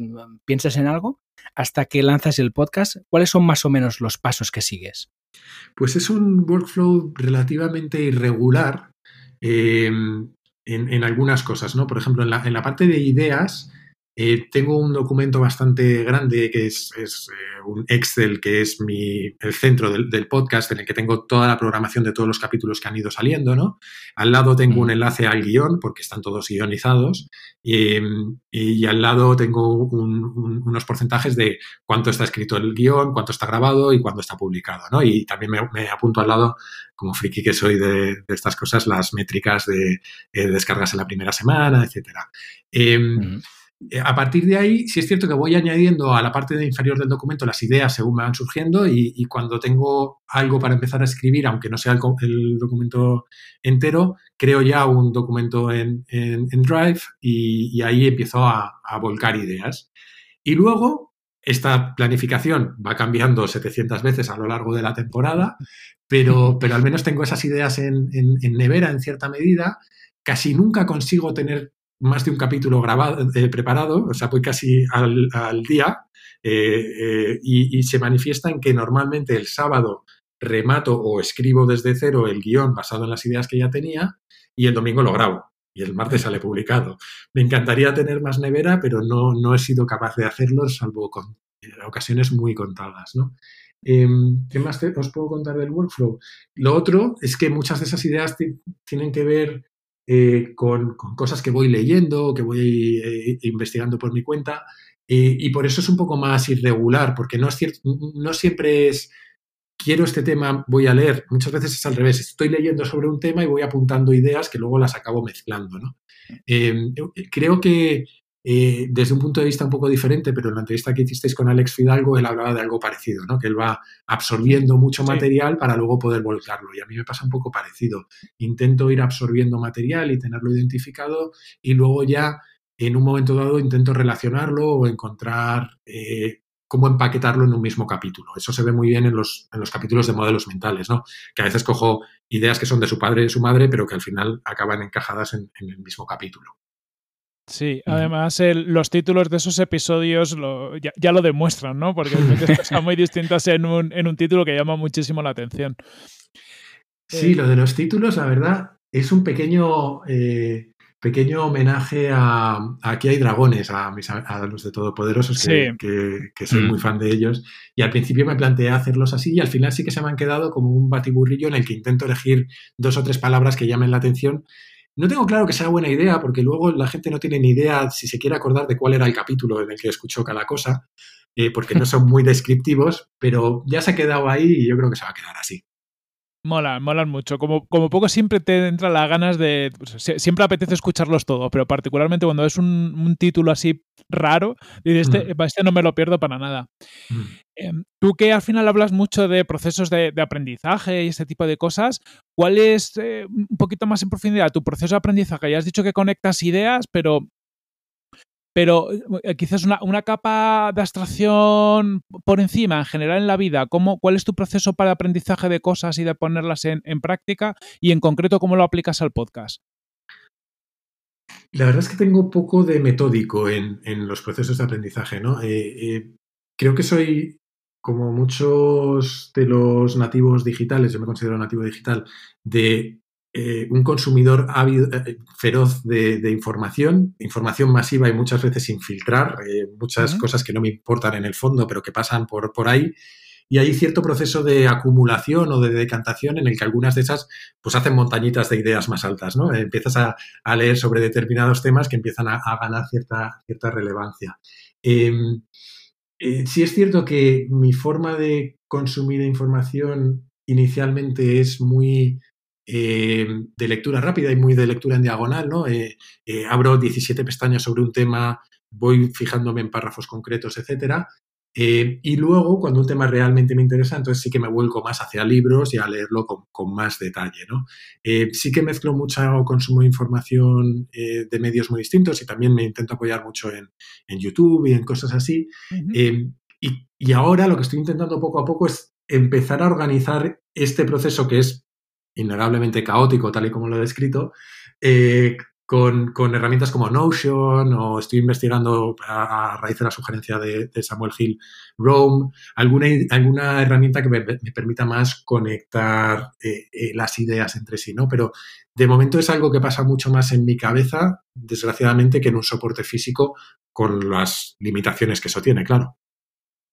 piensas en algo hasta que lanzas el podcast, ¿cuáles son más o menos los pasos que sigues? Pues es un workflow relativamente irregular em, en, algunas cosas, ¿no? Por ejemplo, en la, en la parte de ideas, eh, tengo un documento bastante grande que es, eh, un Excel, que es mi, el centro del, podcast, en el que tengo toda la programación de todos los capítulos que han ido saliendo, ¿no? Al lado tengo un enlace al guion, porque están todos guionizados, y, al lado tengo unos porcentajes de cuánto está escrito el guion, cuánto está grabado y cuánto está publicado, ¿no? Y también me, apunto al lado, como friki que soy de, estas cosas, las métricas de, descargas en la primera semana, etcétera. Em, eh, a partir de ahí, sí es cierto que voy añadiendo a la parte de inferior del documento las ideas según me van surgiendo y, cuando tengo algo para empezar a escribir, aunque no sea el, documento entero, creo ya un documento en, Drive y, ahí empiezo a, volcar ideas. Y luego, esta planificación va cambiando 700 veces a lo largo de la temporada, pero, pero al menos tengo esas ideas en, en nevera en cierta medida. Casi nunca consigo tener más de un capítulo grabado, eh, preparado, o sea, voy casi al, día eh, eh, y, se manifiesta en que normalmente el sábado remato o escribo desde cero el guion basado en las ideas que ya tenía y el domingo lo grabo y el martes sale publicado. Me encantaría tener más nevera, pero no, no he sido capaz de hacerlo, salvo con ocasiones muy contadas, ¿no? Em, ¿Qué más os puedo contar del workflow? Lo otro es que muchas de esas ideas tienen que ver eh, con, cosas que voy leyendo, que voy eh, investigando por mi cuenta, y por eso es un poco más irregular, porque no, es cierto, no siempre es quiero este tema, voy a leer. Muchas veces es al revés. Estoy leyendo sobre un tema y voy apuntando ideas que luego las acabo mezclando. ¿no? Creo que eh, desde un punto de vista un poco diferente, pero en la entrevista que hicisteis con Alex Fidalgo, él hablaba de algo parecido, ¿no? Que él va absorbiendo mucho material para luego poder volcarlo. Y a mí me pasa un poco parecido. Intento ir absorbiendo material y tenerlo identificado y luego ya en un momento dado intento relacionarlo o encontrar eh, cómo empaquetarlo en un mismo capítulo. Eso se ve muy bien en los, en los capítulos de modelos mentales, ¿no? Que a veces cojo ideas que son de su padre y de su madre, pero que al final acaban encajadas en el mismo capítulo. Sí, además los títulos de esos episodios ya, lo demuestran, ¿no? Porque hay cosas muy distintas en un, en un título que llama muchísimo la atención. Sí, eh, lo de los títulos, la verdad, es un pequeño, eh, pequeño homenaje a, Aquí hay dragones, a, a los de Todopoderosos, que, que, soy muy mm. fan de ellos. Y al principio me planteé hacerlos así y al final sí que se me han quedado como un batiburrillo en el que intento elegir dos o tres palabras que llamen la atención no tengo claro que sea buena idea, porque luego la gente no tiene ni idea si se quiere acordar de cuál era el capítulo en el que escuchó cada cosa, eh, porque no son muy descriptivos, pero ya se ha quedado ahí y yo creo que se va a quedar así. Molan, molan mucho. Como, como poco siempre te entra las ganas de. Siempre apetece escucharlos todo, pero particularmente cuando es un, título así raro, dices, este, este, no me lo pierdo para nada. Em, tú que al final hablas mucho de procesos de, aprendizaje y este tipo de cosas, ¿cuál es eh, un poquito más en profundidad tu proceso de aprendizaje? Ya has dicho que conectas ideas, pero pero eh, quizás una, una, capa de abstracción por encima, en general en la vida, ¿cómo, ¿cuál es tu proceso para aprendizaje de cosas y de ponerlas en, práctica? Y en concreto, ¿cómo lo aplicas al podcast? La verdad es que tengo poco de metódico en, los procesos de aprendizaje, ¿no? Eh, eh, creo que soy, como muchos de los nativos digitales, yo me considero nativo digital, de eh, un consumidor ávido, eh, feroz de, información, información masiva y muchas veces sin filtrar, eh, muchas cosas que no me importan en el fondo, pero que pasan por, por ahí. Y hay cierto proceso de acumulación o de decantación en el que algunas de esas pues hacen montañitas de ideas más altas, ¿no? Empiezas a, leer sobre determinados temas que empiezan a, ganar cierta, cierta relevancia. Em, sí es cierto que mi forma de consumir información inicialmente es muy eh, de lectura rápida y muy de lectura en diagonal, ¿no? Eh, eh, abro 17 pestañas sobre un tema, voy fijándome en párrafos concretos, etcétera. y luego, cuando un tema realmente me interesa, entonces sí que me vuelco más hacia libros y a leerlo con, más detalle. ¿no? sí que mezclo mucho consumo de información de medios muy distintos y también me intento apoyar mucho en, YouTube y en cosas así. y, y ahora lo que estoy intentando poco a poco es empezar a organizar este proceso que es innegablemente caótico, tal y como lo he descrito, eh, con, herramientas como Notion o estoy investigando a, raíz de la sugerencia de, Samuel Hill Rome, alguna, alguna herramienta que me, permita más conectar eh, eh, las ideas entre sí, ¿no? Pero de momento es algo que pasa mucho más en mi cabeza, desgraciadamente, que en un soporte físico con las limitaciones que eso tiene, claro.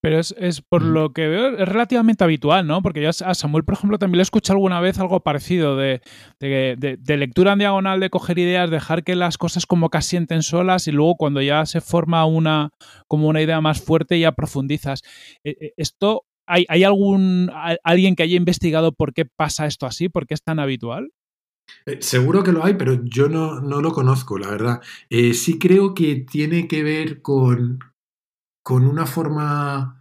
Pero es, es, por lo que veo, es relativamente habitual, ¿no? Porque yo a Samuel, por ejemplo, también le he escuchado alguna vez algo parecido de, de, de, lectura en diagonal, de coger ideas, dejar que las cosas como que asienten solas y luego cuando ya se forma una, como una idea más fuerte ya profundizas. Eh, eh, esto, ¿hay, ¿hay algún alguien que haya investigado por qué pasa esto así? ¿Por qué es tan habitual? Eh, seguro que lo hay, pero yo no, no lo conozco, la verdad. Eh, sí creo que tiene que ver con, con una forma...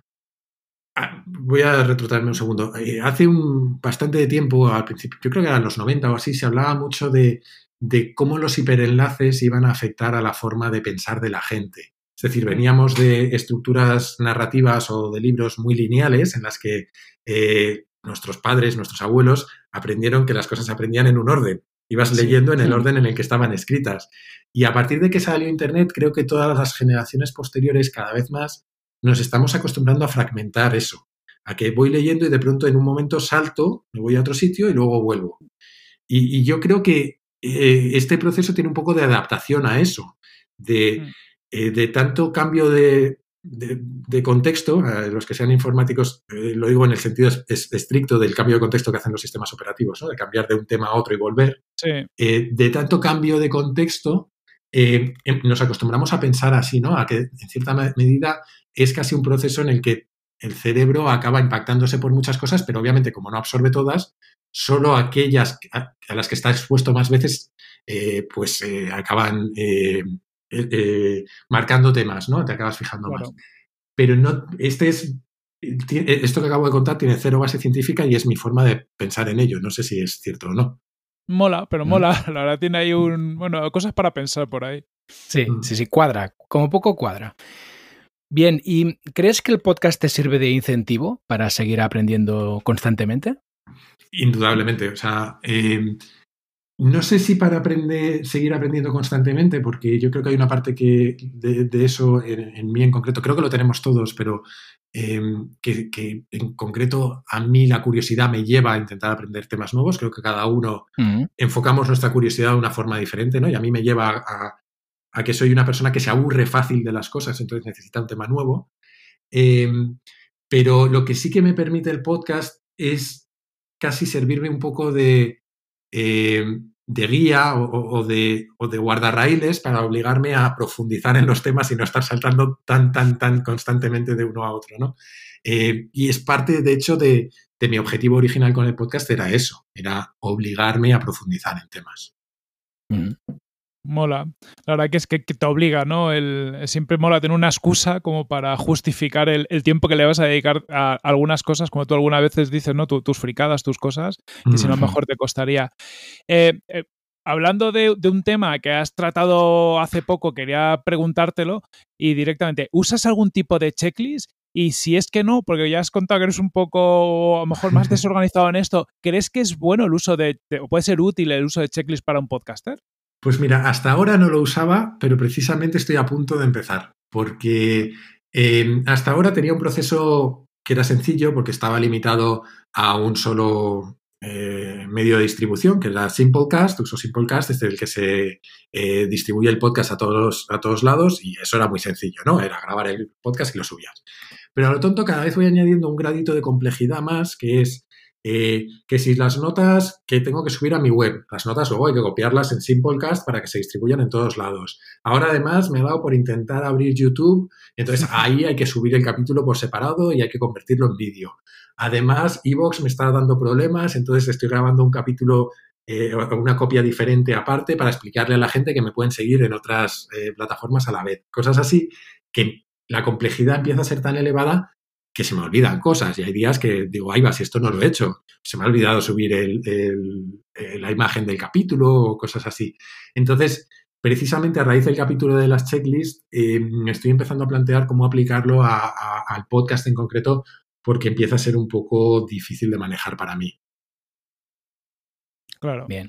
Ah, voy a retrotraerme un segundo. Eh, hace un bastante de tiempo, al principio, yo creo que eran los 90 o así, se hablaba mucho de, de cómo los hiperenlaces iban a afectar a la forma de pensar de la gente. Es decir, veníamos de estructuras narrativas o de libros muy lineales en las que eh, nuestros padres, nuestros abuelos aprendieron que las cosas se aprendían en un orden. Ibas leyendo en el orden en el que estaban escritas. Y a partir de que salió Internet, creo que todas las generaciones posteriores cada vez más nos estamos acostumbrando a fragmentar eso. A que voy leyendo y de pronto en un momento salto, me voy a otro sitio y luego vuelvo. Y, yo creo que eh, este proceso tiene un poco de adaptación a eso, de, mm. eh, de tanto cambio de, de, contexto, los que sean informáticos, eh, lo digo en el sentido estricto del cambio de contexto que hacen los sistemas operativos, de cambiar de un tema a otro y volver. De tanto cambio de contexto, em, nos acostumbramos a pensar así, ¿no? A que en cierta medida es casi un proceso en el que el cerebro acaba impactándose por muchas cosas, pero obviamente como no absorbe todas, solo aquellas a, las que está expuesto más veces, pues acaban eh, eh, marcando temas, ¿no? Te acabas fijando más. Pero no, este es, eh, esto que acabo de contar tiene cero base científica y es mi forma de pensar en ello. No sé si es cierto o no. Mola, pero mm. mola. La verdad tiene ahí un, bueno, cosas para pensar por ahí. Sí, mm. sí, sí, cuadra. Como poco cuadra. Bien, ¿y crees que el podcast te sirve de incentivo para seguir aprendiendo constantemente? Indudablemente. O sea, no sé si para aprender, seguir aprendiendo constantemente, porque yo creo que hay una parte que de, eso en, mí en concreto, creo que lo tenemos todos, pero em, que, en concreto a mí la curiosidad me lleva a intentar aprender temas nuevos. Creo que cada uno mm. enfocamos nuestra curiosidad de una forma diferente, ¿no? Y a mí me lleva a, que soy una persona que se aburre fácil de las cosas, entonces necesita un tema nuevo. Em, pero lo que sí que me permite el podcast es casi servirme un poco de eh, de guía o, de, o de guardarraíles para obligarme a profundizar en los temas y no estar saltando tan, tan, tan constantemente de uno a otro, ¿no? Eh, y es parte, de hecho, de, mi objetivo original con el podcast era eso, era obligarme a profundizar en temas. Mola. La verdad que es que, te obliga, ¿no? El, siempre mola tener una excusa como para justificar el, tiempo que le vas a dedicar a algunas cosas, como tú algunas veces dices, ¿no? tus fricadas, tus cosas, que si no mejor te costaría. Eh, eh, hablando de, un tema que has tratado hace poco, quería preguntártelo y directamente, ¿usas algún tipo de checklist? Y si es que no, porque ya has contado que eres un poco, a lo mejor, más desorganizado en esto, ¿crees que es bueno el uso de, o puede ser útil el uso de checklist para un podcaster? Pues mira, hasta ahora no lo usaba, pero precisamente estoy a punto de empezar, porque eh, hasta ahora tenía un proceso que era sencillo porque estaba limitado a un solo eh, medio de distribución, que era Simplecast, uso Simplecast, es el que se eh, distribuye el podcast a todos, a todos lados y eso era muy sencillo, ¿no? Era grabar el podcast y lo subías. Pero a lo tonto cada vez voy añadiendo un gradito de complejidad más, que es eh, que si las notas que tengo que subir a mi web, las notas luego hay que copiarlas en Simplecast para que se distribuyan en todos lados. Ahora además me ha dado por intentar abrir YouTube, entonces ahí hay que subir el capítulo por separado y hay que convertirlo en vídeo. Además, Evox me está dando problemas, entonces estoy grabando un capítulo eh, una copia diferente aparte para explicarle a la gente que me pueden seguir en otras eh, plataformas a la vez. Cosas así que la complejidad empieza a ser tan elevada que se me olvidan cosas y hay días que digo, ay, va, si esto no lo he hecho, se me ha olvidado subir la imagen del capítulo o cosas así. Entonces, precisamente a raíz del capítulo de las checklists, eh, me estoy empezando a plantear cómo aplicarlo al podcast en concreto porque empieza a ser un poco difícil de manejar para mí. Claro. Bien.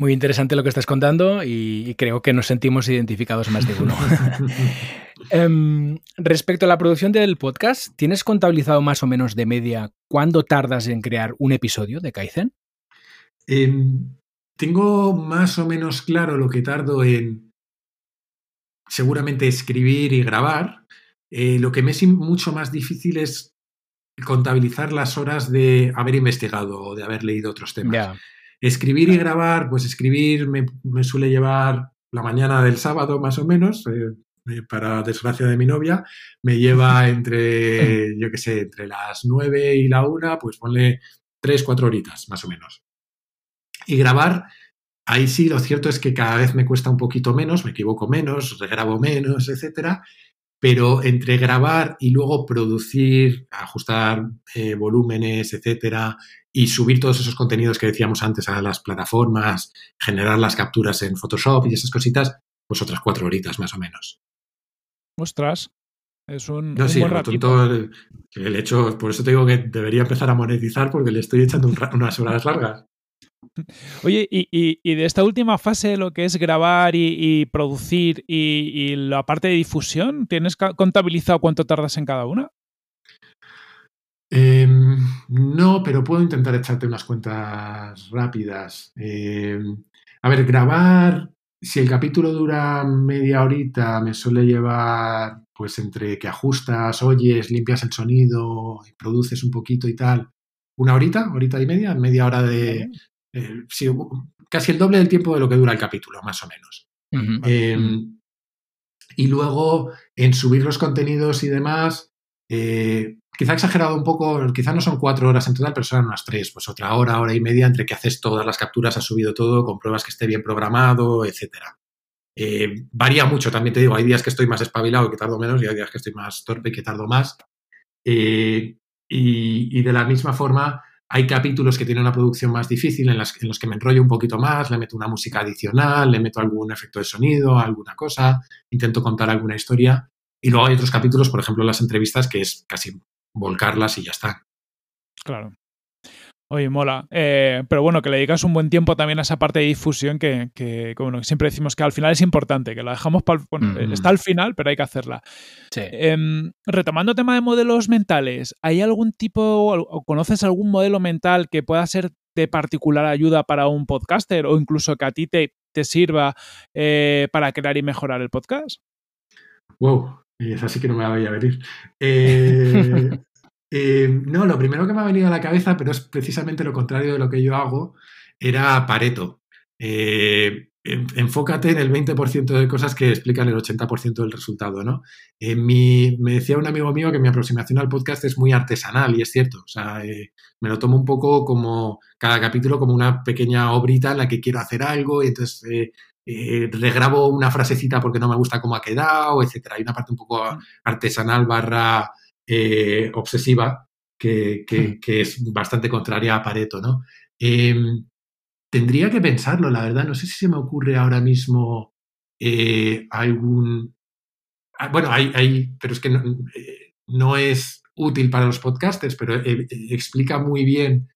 Muy interesante lo que estás contando y creo que nos sentimos identificados más de uno. Em, respecto a la producción del podcast, ¿tienes contabilizado más o menos de media cuándo tardas en crear un episodio de Kaizen? Em, tengo más o menos claro lo que tardo en seguramente escribir y grabar. Eh, lo que me es mucho más difícil es contabilizar las horas de haber investigado o de haber leído otros temas. Escribir y grabar, pues escribir me, suele llevar la mañana del sábado más o menos, eh, eh, para desgracia de mi novia, me lleva entre, yo qué sé, entre las 9 y la 1, pues ponle 3, 4 horitas más o menos. Y grabar, ahí sí, lo cierto es que cada vez me cuesta un poquito menos, me equivoco menos, regrabo menos, etcétera. Pero entre grabar y luego producir, ajustar eh, volúmenes, etcétera, y subir todos esos contenidos que decíamos antes a las plataformas, generar las capturas en Photoshop y esas cositas, pues otras cuatro horitas más o menos. Ostras, es un, no, un sí, buen lo ratito. el, hecho, por eso te digo que debería empezar a monetizar porque le estoy echando un unas horas largas. Oye, y, y- y de esta última fase, lo que es grabar y, y producir y, la parte de difusión, ¿tienes contabilizado cuánto tardas en cada una? Em, no, pero puedo intentar echarte unas cuentas rápidas. Em, a ver, grabar, si el capítulo dura media horita, me suele llevar, pues entre que ajustas, oyes, limpias el sonido, produces un poquito y tal, una horita, horita y media, media hora de... eh, sí, casi el doble del tiempo de lo que dura el capítulo, más o menos. Eh, y luego en subir los contenidos y demás, eh, quizá he exagerado un poco, quizá no son cuatro horas en total, pero son unas tres, pues otra hora, hora y media entre que haces todas las capturas, has subido todo, compruebas que esté bien programado, etcétera. Eh, varía mucho, también te digo, hay días que estoy más espabilado y que tardo menos y hay días que estoy más torpe y que tardo más. Eh, y, y de la misma forma, hay capítulos que tienen una producción más difícil en, las- en los que me enrollo un poquito más, le meto una música adicional, le meto algún efecto de sonido, alguna cosa, intento contar alguna historia. Y luego hay otros capítulos, por ejemplo, las entrevistas, que es casi volcarlas y ya está. Claro. Oye, mola. Eh, pero bueno, que le dedicas un buen tiempo también a esa parte de difusión que, que, bueno, siempre decimos que al final es importante, que la dejamos para... Bueno, Mm. está al final, pero hay que hacerla. Sí. Em, retomando tema de modelos mentales, ¿hay algún tipo o conoces algún modelo mental que pueda ser de particular ayuda para un podcaster o incluso que a ti te, te sirva eh, para crear y mejorar el podcast? Wow, esa sí que no me la veía venir. Eh, eh, no, lo primero que me ha venido a la cabeza, pero es precisamente lo contrario de lo que yo hago, era Pareto. Eh, en- enfócate en el 20% de cosas que explican el 80% del resultado, ¿no? En mi, me decía un amigo mío que mi aproximación al podcast es muy artesanal y es cierto. O sea, eh, me lo tomo un poco como cada capítulo como una pequeña obrita en la que quiero hacer algo y entonces eh, eh, regrabo una frasecita porque no me gusta cómo ha quedado, etcétera. Hay una parte un poco artesanal barra eh, obsesiva que, que- que es bastante contraria a Pareto, ¿no? Em, tendría que pensarlo, la verdad. No sé si se me ocurre ahora mismo eh, algún... ah, Bueno, hay, hay- pero es que no, eh, no es útil para los podcasters, pero explica muy bien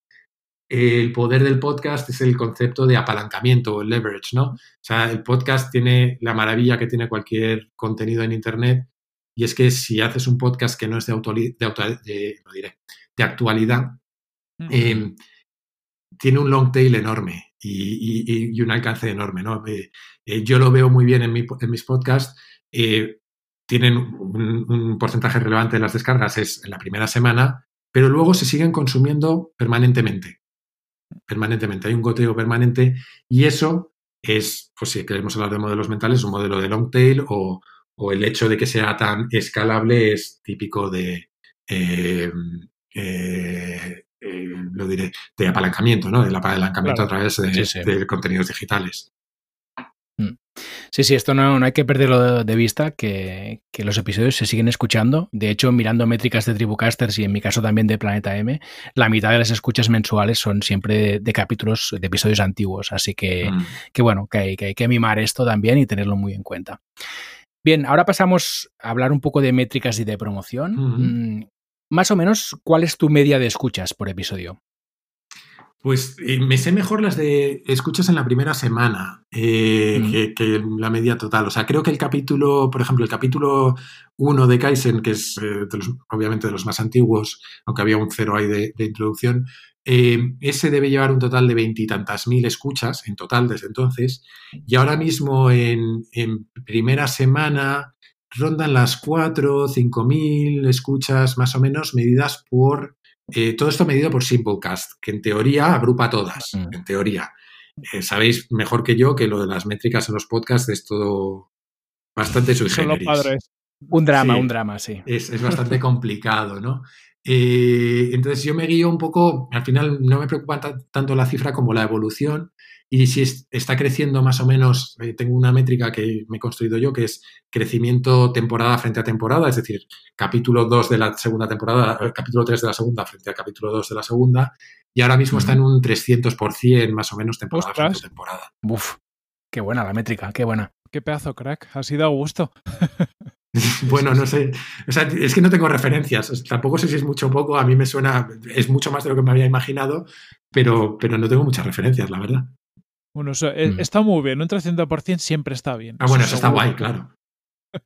el poder del podcast es el concepto de apalancamiento o leverage, ¿no? O sea, el podcast tiene la maravilla que tiene cualquier contenido en Internet y es que si haces un podcast que no es de, de, auto- de- lo diré, de actualidad, eh, tiene un long tail enorme y, y- y un alcance enorme, ¿no? Eh, eh, yo lo veo muy bien en, mi- en mis podcasts. eh, tienen un, un porcentaje relevante de las descargas es en la primera semana, pero luego se siguen consumiendo permanentemente. Permanentemente. Hay un goteo permanente y eso es, pues si queremos hablar de modelos mentales, un modelo de long tail o, o el hecho de que sea tan escalable es típico de, eh, eh, eh, lo diré, de apalancamiento, ¿no? Del apalancamiento Claro. a través de, Sí, sí. de contenidos digitales. Sí, sí, esto no, no hay que perderlo de vista, que, que los episodios se siguen escuchando. De hecho, mirando métricas de Tribucasters y en mi caso también de Planeta M, la mitad de las escuchas mensuales son siempre de, de capítulos, de episodios antiguos. Así que, Mm. que bueno, que hay, que hay que mimar esto también y tenerlo muy en cuenta. Bien, ahora pasamos a hablar un poco de métricas y de promoción. Mm, Más o menos, ¿cuál es tu media de escuchas por episodio? Pues eh, me sé mejor las de escuchas en la primera semana eh, Mm. que, que la media total. O sea, creo que el capítulo, por ejemplo, el capítulo 1 de Kaizen, que es eh, de los- obviamente de los más antiguos, aunque había un cero ahí de, de introducción, eh, ese debe llevar un total de veintitantas mil escuchas en total desde entonces. Y ahora mismo en, en primera semana rondan las cuatro, cinco mil escuchas más o menos medidas por eh, todo esto medido por Simplecast, que en teoría agrupa todas, Mm. en teoría. Eh, sabéis mejor que yo que lo de las métricas en los podcasts es todo bastante sui Son los generis. padres. Un drama, Sí. un drama, sí. Es, es bastante complicado, ¿no? Eh, entonces yo me guío un poco, al final no me preocupa tanto la cifra como la evolución y si está creciendo más o menos, eh, tengo una métrica que me he construido yo, que es crecimiento temporada frente a temporada, es decir, capítulo 2 de la segunda temporada, eh, capítulo 3 de la segunda frente a capítulo 2 de la segunda, y ahora mismo está en un 300% más o menos temporada frente a temporada. Uf, qué buena la métrica, qué buena. Qué pedazo crack, ha sido a gusto. bueno, no sé. O sea, es que no tengo referencias. Tampoco sé si es mucho o poco. A mí me suena, es mucho más de lo que me había imaginado, pero, pero no tengo muchas referencias, la verdad. Bueno, eh, mm. está muy bien. Un 300% siempre está bien. Ah, bueno, eso, está guay, claro.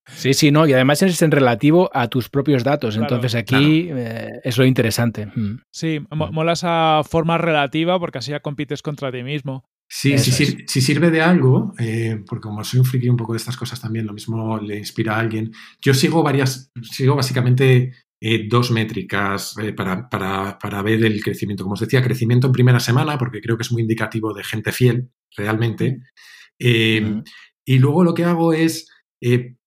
Sí, sí, no, y además es en relativo a tus propios datos. Entonces aquí eh, es lo interesante. Mm. Sí, mola esa forma relativa porque así ya compites contra ti mismo. Sí, si, si, sirve de algo, eh, porque como soy un friki un poco de estas cosas también, lo mismo le inspira a alguien. Yo sigo varias, sigo básicamente eh, dos métricas eh, para, para, para, ver el crecimiento. Como os decía, crecimiento en primera semana, porque creo que es muy indicativo de gente fiel, realmente. Eh, y luego lo que hago es,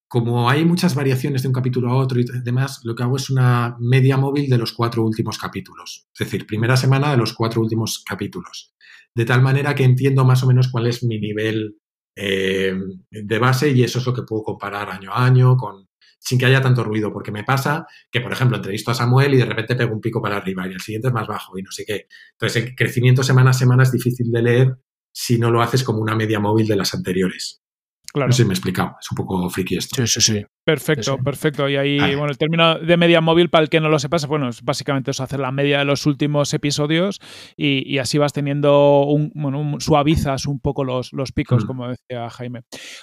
como hay muchas variaciones de un capítulo a otro y demás, lo que hago es una media móvil de los cuatro últimos capítulos. Es decir, primera semana de los cuatro últimos capítulos. De tal manera que entiendo más o menos cuál es mi nivel de base y eso es lo que puedo comparar año a año con, sin que haya tanto ruido, porque me pasa que, por ejemplo, entrevisto a Samuel y de repente pego un pico para arriba y el siguiente es más bajo y no sé qué. Entonces, el crecimiento semana a semana es difícil de leer si no lo haces como una media móvil de las anteriores. Claro. No sé si me he explicado, es un poco friki esto. Sí, sí, sí. Perfecto, perfecto. Y ahí, bueno, el término de media móvil, para el que no lo sepas, bueno, es básicamente eso, hacer la media de los últimos episodios y, así vas teniendo un, bueno, suavizas un poco los, los picos, mm. como decía Jaime.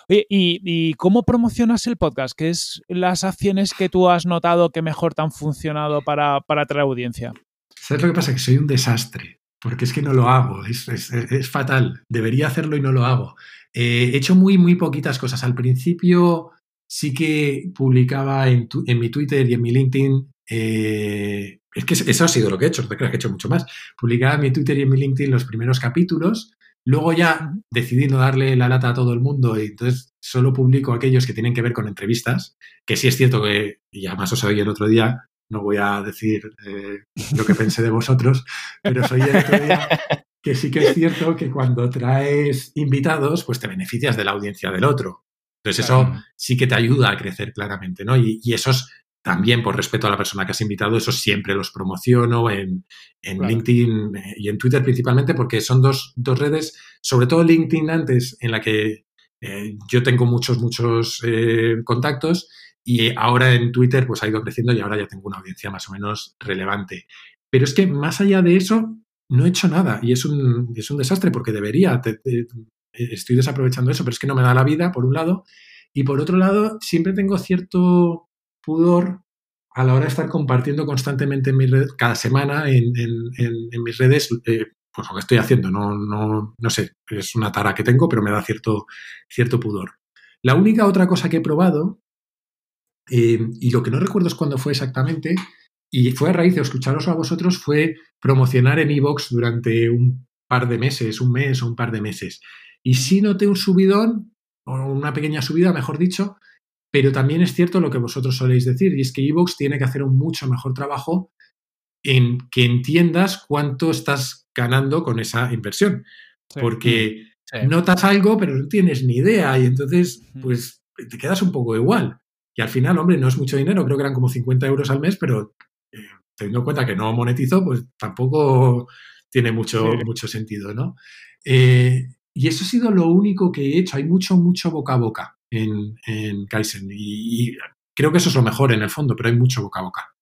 Oye, y, cómo promocionas el podcast? ¿Qué es las acciones que tú has notado que mejor te han funcionado para, para atraer audiencia? ¿Sabes lo que pasa? Que soy un desastre, porque es que no lo hago, es, es, es fatal. Debería hacerlo y no lo hago. Eh, he hecho muy, muy poquitas cosas. Al principio sí que publicaba en, mi Twitter y en mi LinkedIn. Eh, es que eso ha sido lo que he hecho, no te creas que he hecho mucho más. Publicaba en mi Twitter y en mi LinkedIn los primeros capítulos. Luego ya decidí no darle la lata a todo el mundo y entonces solo publico aquellos que tienen que ver con entrevistas, que sí es cierto que, y además os oí el otro día, no voy a decir eh, lo que pensé de vosotros, pero soy el otro día que sí que es cierto que cuando traes invitados, pues te beneficias de la audiencia del otro. Entonces eso sí que te ayuda a crecer claramente, ¿no? Y, y, esos también, por respeto a la persona que has invitado, esos siempre los promociono en, LinkedIn eh, y en Twitter principalmente, porque son dos, redes, sobre todo LinkedIn antes, en la que eh, yo tengo muchos, muchos eh, contactos y ahora en Twitter pues ha ido creciendo y ahora ya tengo una audiencia más o menos relevante. Pero es que más allá de eso, no he hecho nada y es un, es un desastre porque debería, estoy desaprovechando eso, pero es que no me da la vida, por un lado, y por otro lado, siempre tengo cierto pudor a la hora de estar compartiendo constantemente en mi red, cada semana en, mis redes, eh, pues lo que estoy haciendo, no, no, no sé, es una tara que tengo, pero me da cierto, cierto pudor. La única otra cosa que he probado, eh, y lo que no recuerdo es cuándo fue exactamente, y fue a raíz de escucharos a vosotros, fue promocionar en Evox durante un par de meses, un mes o un par de meses. Y sí noté un subidón, o una pequeña subida, mejor dicho, pero también es cierto lo que vosotros soléis decir, y es que Evox tiene que hacer un mucho mejor trabajo en que entiendas cuánto estás ganando con esa inversión. Porque notas algo, pero no tienes ni idea, y entonces, pues, te quedas un poco igual. Y al final, hombre, no es mucho dinero, creo que eran como 50 euros al mes, pero teniendo en cuenta que no monetizo, pues tampoco tiene mucho, mucho sentido, ¿no? Eh, y eso ha sido lo único que he hecho. Hay mucho, mucho boca a boca en, en Kaizen. Y, creo que eso es lo mejor en el fondo, pero hay mucho boca a boca.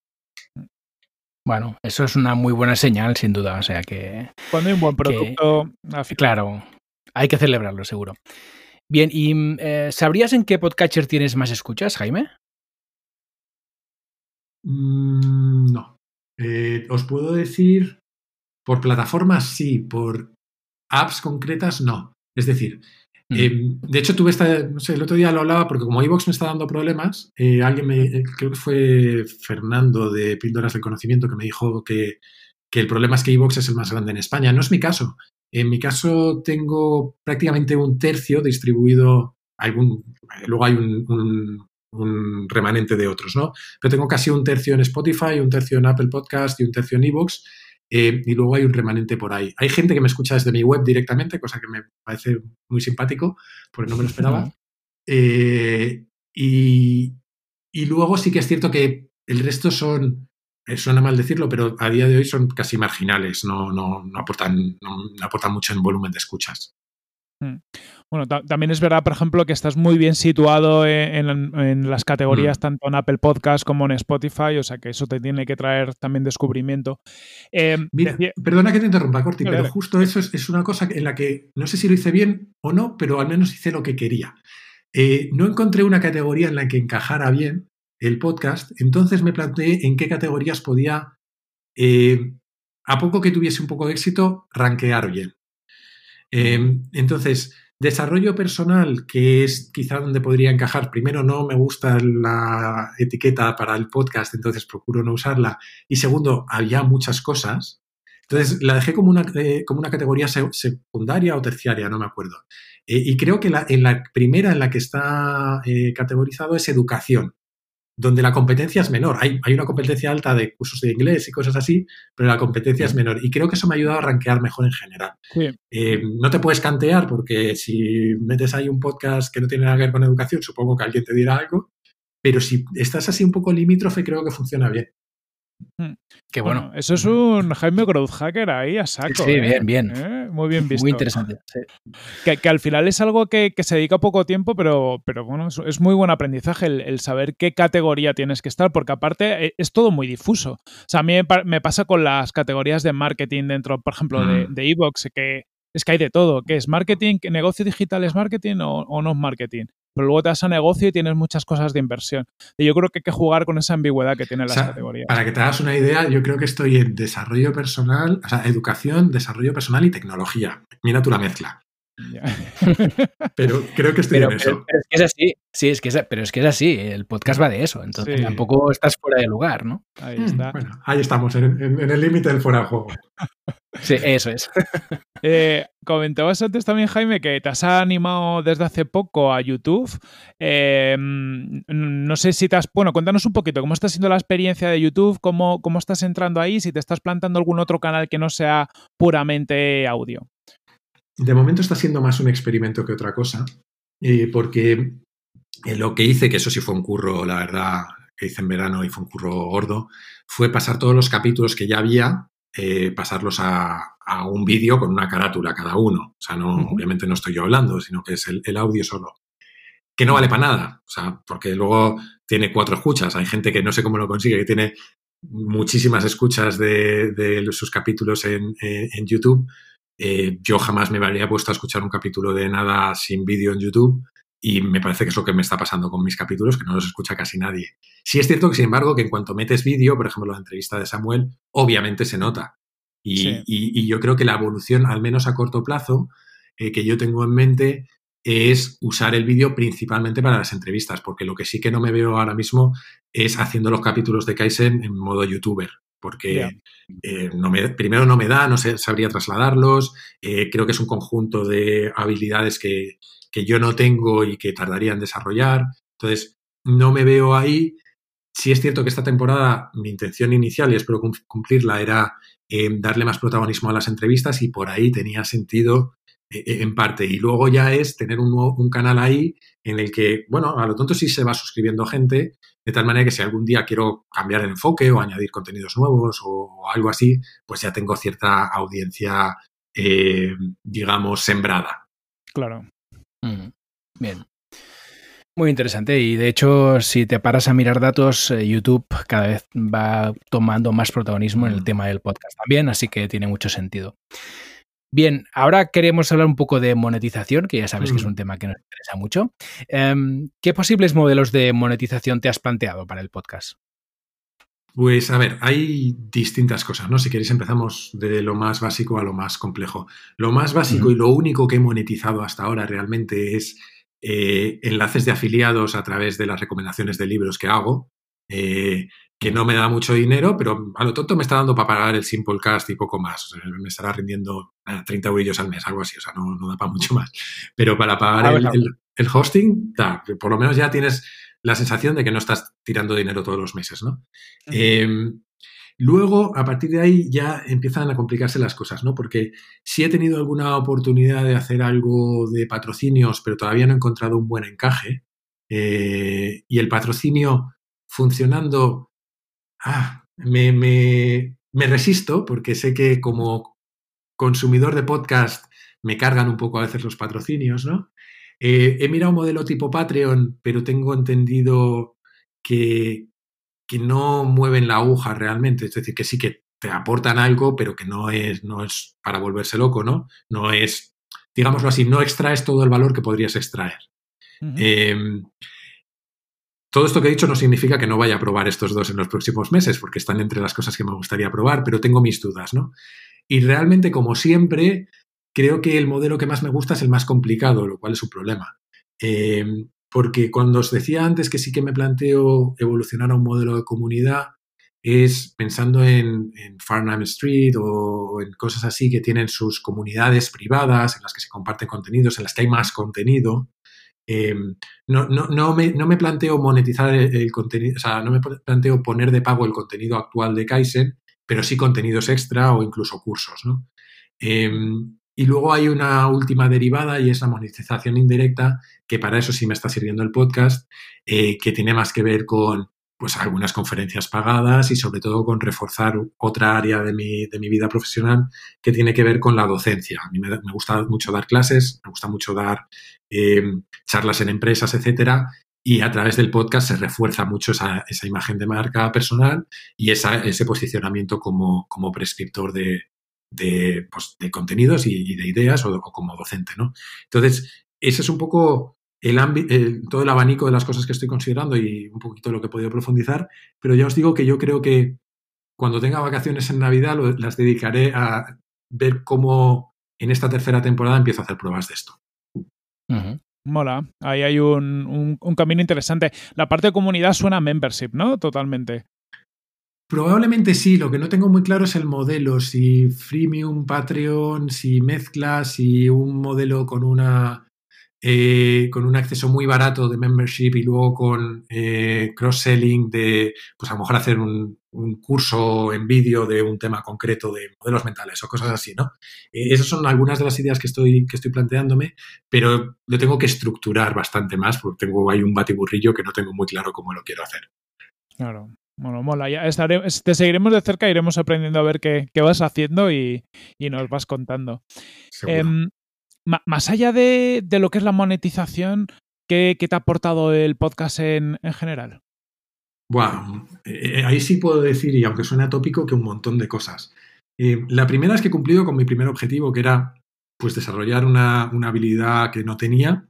Bueno, eso es una muy buena señal, sin duda. O sea que. Cuando hay un buen producto. claro, hay que celebrarlo, seguro. Bien, ¿y eh, sabrías en qué podcatcher tienes más escuchas, Jaime? Mm, no. Eh, os puedo decir, por plataformas sí, por apps concretas no. Es decir, mm. em, de hecho tuve esta, no sé, el otro día lo hablaba porque como iVox me está dando problemas, eh, alguien me, eh, creo que fue Fernando de Píldoras del Conocimiento que me dijo que, el problema es que iVox es el más grande en España. No es mi caso. En mi caso tengo prácticamente un tercio distribuido, algún, luego hay un un remanente de otros, ¿no? Pero tengo casi un tercio en Spotify, un tercio en Apple Podcast y un tercio en Evox. Eh, y luego hay un remanente por ahí. Hay gente que me escucha desde mi web directamente, cosa que me parece muy simpático, porque no me lo esperaba. Eh, y, y, luego sí que es cierto que el resto son, eh, suena mal decirlo, pero a día de hoy son casi marginales, no, no, no aportan, no, aportan mucho en volumen de escuchas. Bueno, también es verdad, por ejemplo, que estás muy bien situado en, las categorías mm. tanto en Apple Podcast como en Spotify, o sea que eso te tiene que traer también descubrimiento. Em, perdona que te interrumpa, Corti, pero justo eso es, una cosa en la que no sé si lo hice bien o no, pero al menos hice lo que quería. Eh, no encontré una categoría en la que encajara bien el podcast, entonces me planteé en qué categorías podía, eh, a poco que tuviese un poco de éxito, rankear bien. Em, entonces, Desarrollo personal, que es quizá donde podría encajar. Primero, no me gusta la etiqueta para el podcast, entonces procuro no usarla. Y segundo, había muchas cosas. Entonces la dejé como una, eh, como una categoría secundaria o terciaria, no me acuerdo. Eh, y creo que la, en la primera en la que está eh, categorizado es educación donde la competencia es menor. Hay, hay, una competencia alta de cursos de inglés y cosas así, pero la competencia es menor. Y creo que eso me ha ayudado a rankear mejor en general. Eh, no te puedes cantear porque si metes ahí un podcast que no tiene nada que ver con educación, supongo que alguien te dirá algo, pero si estás así un poco limítrofe, creo que funciona bien. Hmm. Qué bueno. Eso es un Jaime Growth Hacker ahí a saco. Sí, bien, ¿eh? bien. ¿Eh? Muy bien visto. Muy interesante. Que, al final es algo que, se dedica poco tiempo, pero, pero bueno, es, muy buen aprendizaje el, saber qué categoría tienes que estar, porque aparte eh, es todo muy difuso. O sea, a mí me, pasa con las categorías de marketing dentro, por ejemplo, de mm. Evox, que es que hay de todo. ¿Qué es marketing? ¿Negocio digital es marketing o, o no es marketing? Pero luego te das a negocio y tienes muchas cosas de inversión. Y yo creo que hay que jugar con esa ambigüedad que tiene las categorías. Para que te hagas una idea, yo creo que estoy en desarrollo personal, o sea, educación, desarrollo personal y tecnología. Mira tú la mezcla. pero creo que estoy en eso. Pero es que es así, sí, es que es, pero es que es así, el podcast va de eso, entonces tampoco estás fuera de lugar, ¿no? Ahí está. Bueno, ahí estamos, en, el límite del fuera de juego. Sí, eso es. Eh, comentabas antes también, Jaime, que te has animado desde hace poco a YouTube. Em, no sé si te has. Bueno, cuéntanos un poquito cómo está siendo la experiencia de YouTube, cómo, cómo estás entrando ahí, si te estás plantando algún otro canal que no sea puramente audio. De momento está siendo más un experimento que otra cosa, porque eh, lo que hice, que eso sí fue un curro, la verdad, que hice en verano y fue un curro gordo, fue pasar todos los capítulos que ya había, eh, pasarlos a, un vídeo con una carátula cada uno. O sea, no, obviamente no estoy yo hablando, sino que es el, audio solo. Que no vale para nada, o sea, porque luego tiene cuatro escuchas. Hay gente que no sé cómo lo consigue, que tiene muchísimas escuchas de, sus capítulos en, en YouTube eh, yo jamás me habría puesto a escuchar un capítulo de nada sin vídeo en YouTube y me parece que es lo que me está pasando con mis capítulos, que no los escucha casi nadie. Sí es cierto que, sin embargo, que en cuanto metes vídeo, por ejemplo, la entrevista de Samuel, obviamente se nota. Y, yo creo que la evolución, al menos a corto plazo, eh, que yo tengo en mente es usar el vídeo principalmente para las entrevistas, porque lo que sí que no me veo ahora mismo es haciendo los capítulos de Kaizen en modo youtuber porque eh, no me, primero no me da, no sé, sabría trasladarlos, eh, creo que es un conjunto de habilidades que, yo no tengo y que tardaría en desarrollar, entonces no me veo ahí. Sí es cierto que esta temporada mi intención inicial, y espero cumplirla, era eh, darle más protagonismo a las entrevistas y por ahí tenía sentido en parte. Y luego ya es tener un, un canal ahí en el que, bueno, a lo tonto sí se va suscribiendo gente, de tal manera que si algún día quiero cambiar el enfoque o añadir contenidos nuevos o, algo así, pues ya tengo cierta audiencia, eh, digamos, sembrada. Claro. Bien. Muy interesante y de hecho si te paras a mirar datos, eh, YouTube cada vez va tomando más protagonismo en el tema del podcast también, así que tiene mucho sentido. Bien, ahora queremos hablar un poco de monetización, que ya sabes que es mm. un tema que nos interesa mucho. Em, ¿Qué posibles modelos de monetización te has planteado para el podcast? Pues a ver, hay distintas cosas, ¿no? Si queréis empezamos de lo más básico a lo más complejo. Lo más básico y lo único que he monetizado hasta ahora realmente es eh, enlaces de afiliados a través de las recomendaciones de libros que hago. Eh, que no me da mucho dinero, pero a lo tonto me está dando para pagar el Simplecast y poco más. me estará rindiendo 30 eurillos al mes, algo así, o sea, no, no da para mucho más. Pero para pagar el, el, hosting, da, por lo menos ya tienes la sensación de que no estás tirando dinero todos los meses, ¿no? Em, luego, a partir de ahí, ya empiezan a complicarse las cosas, ¿no? Porque si he tenido alguna oportunidad de hacer algo de patrocinios, pero todavía no he encontrado un buen encaje. Eh, y el patrocinio funcionando ah, me, me, me resisto porque sé que como consumidor de podcast me cargan un poco a veces los patrocinios, ¿no? Eh, he mirado un modelo tipo Patreon, pero tengo entendido que, que, no mueven la aguja realmente. Es decir, que sí que te aportan algo, pero que no es, no es para volverse loco, ¿no? No es, digámoslo así, no extraes todo el valor que podrías extraer. Todo esto que he dicho no significa que no vaya a probar estos dos en los próximos meses, porque están entre las cosas que me gustaría probar, pero tengo mis dudas, ¿no? Y realmente, como siempre, creo que el modelo que más me gusta es el más complicado, lo cual es un problema. Em, porque cuando os decía antes que sí que me planteo evolucionar a un modelo de comunidad, es pensando en, Farnham Street o en cosas así que tienen sus comunidades privadas, en las que se comparten contenidos, en las que hay más contenido, Em, no, no, no, me, no, me, planteo monetizar el, contenido, o sea, no me planteo poner de pago el contenido actual de Kaizen, pero sí contenidos extra o incluso cursos, ¿no? Em, y luego hay una última derivada y es la monetización indirecta, que para eso sí me está sirviendo el podcast, eh, que tiene más que ver con pues algunas conferencias pagadas y sobre todo con reforzar otra área de mi, de mi vida profesional que tiene que ver con la docencia. A mí me, gusta mucho dar clases, me gusta mucho dar eh, charlas en empresas, etcétera, y a través del podcast se refuerza mucho esa, esa imagen de marca personal y esa, ese posicionamiento como, como prescriptor de, de, pues, de contenidos y, de ideas o, o, como docente, ¿no? Entonces, ese es un poco el, todo el abanico de las cosas que estoy considerando y un poquito lo que he podido profundizar, pero ya os digo que yo creo que cuando tenga vacaciones en Navidad las dedicaré a ver cómo en esta tercera temporada empiezo a hacer pruebas de esto. Mola, ahí hay un, un, camino interesante. La parte de comunidad suena a membership, ¿no? Totalmente. Probablemente sí, lo que no tengo muy claro es el modelo, si freemium, Patreon, si mezcla, si un modelo con una eh, con un acceso muy barato de membership y luego con eh, cross-selling de, pues a lo mejor hacer un, curso en vídeo de un tema concreto de modelos mentales o cosas así, ¿no? Eh, esas son algunas de las ideas que estoy, que estoy planteándome, pero lo tengo que estructurar bastante más porque tengo ahí un batiburrillo que no tengo muy claro cómo lo quiero hacer. Claro. Bueno, mola, ya estaré, te seguiremos de cerca, iremos aprendiendo a ver qué, vas haciendo y, nos vas contando. Em, más allá de, lo que es la monetización, ¿qué, te ha aportado el podcast en, general? Bueno, eh, ahí sí puedo decir, y aunque suene atópico, que un montón de cosas. Eh, la primera es que he cumplido con mi primer objetivo, que era pues desarrollar una, una, habilidad que no tenía,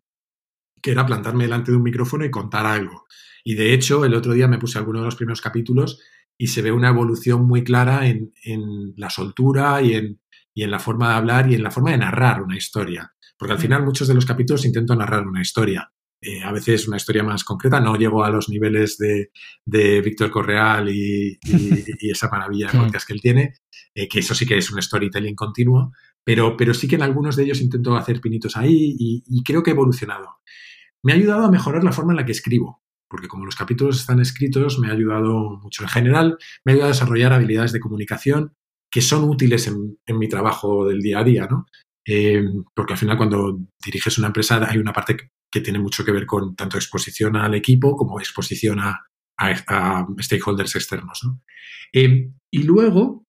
que era plantarme delante de un micrófono y contar algo. Y de hecho, el otro día me puse alguno de los primeros capítulos y se ve una evolución muy clara en, en la soltura y en, y en la forma de hablar y en la forma de narrar una historia. Porque al mm. final muchos de los capítulos intento narrar una historia. Eh, a veces una historia más concreta, no llego a los niveles de, Víctor Correal y, esa maravilla de mm. podcast que él tiene, eh, que eso sí que es un storytelling continuo, pero, pero sí que en algunos de ellos intento hacer pinitos ahí y, y creo que he evolucionado. Me ha ayudado a mejorar la forma en la que escribo, porque como los capítulos están escritos, me ha ayudado mucho en general, me ha ayudado a desarrollar habilidades de comunicación que son útiles en, mi trabajo del día a día, ¿no? Eh, porque al final cuando diriges una empresa hay una parte que tiene mucho que ver con tanto exposición al equipo como exposición a, stakeholders externos. ¿no? Eh, y luego,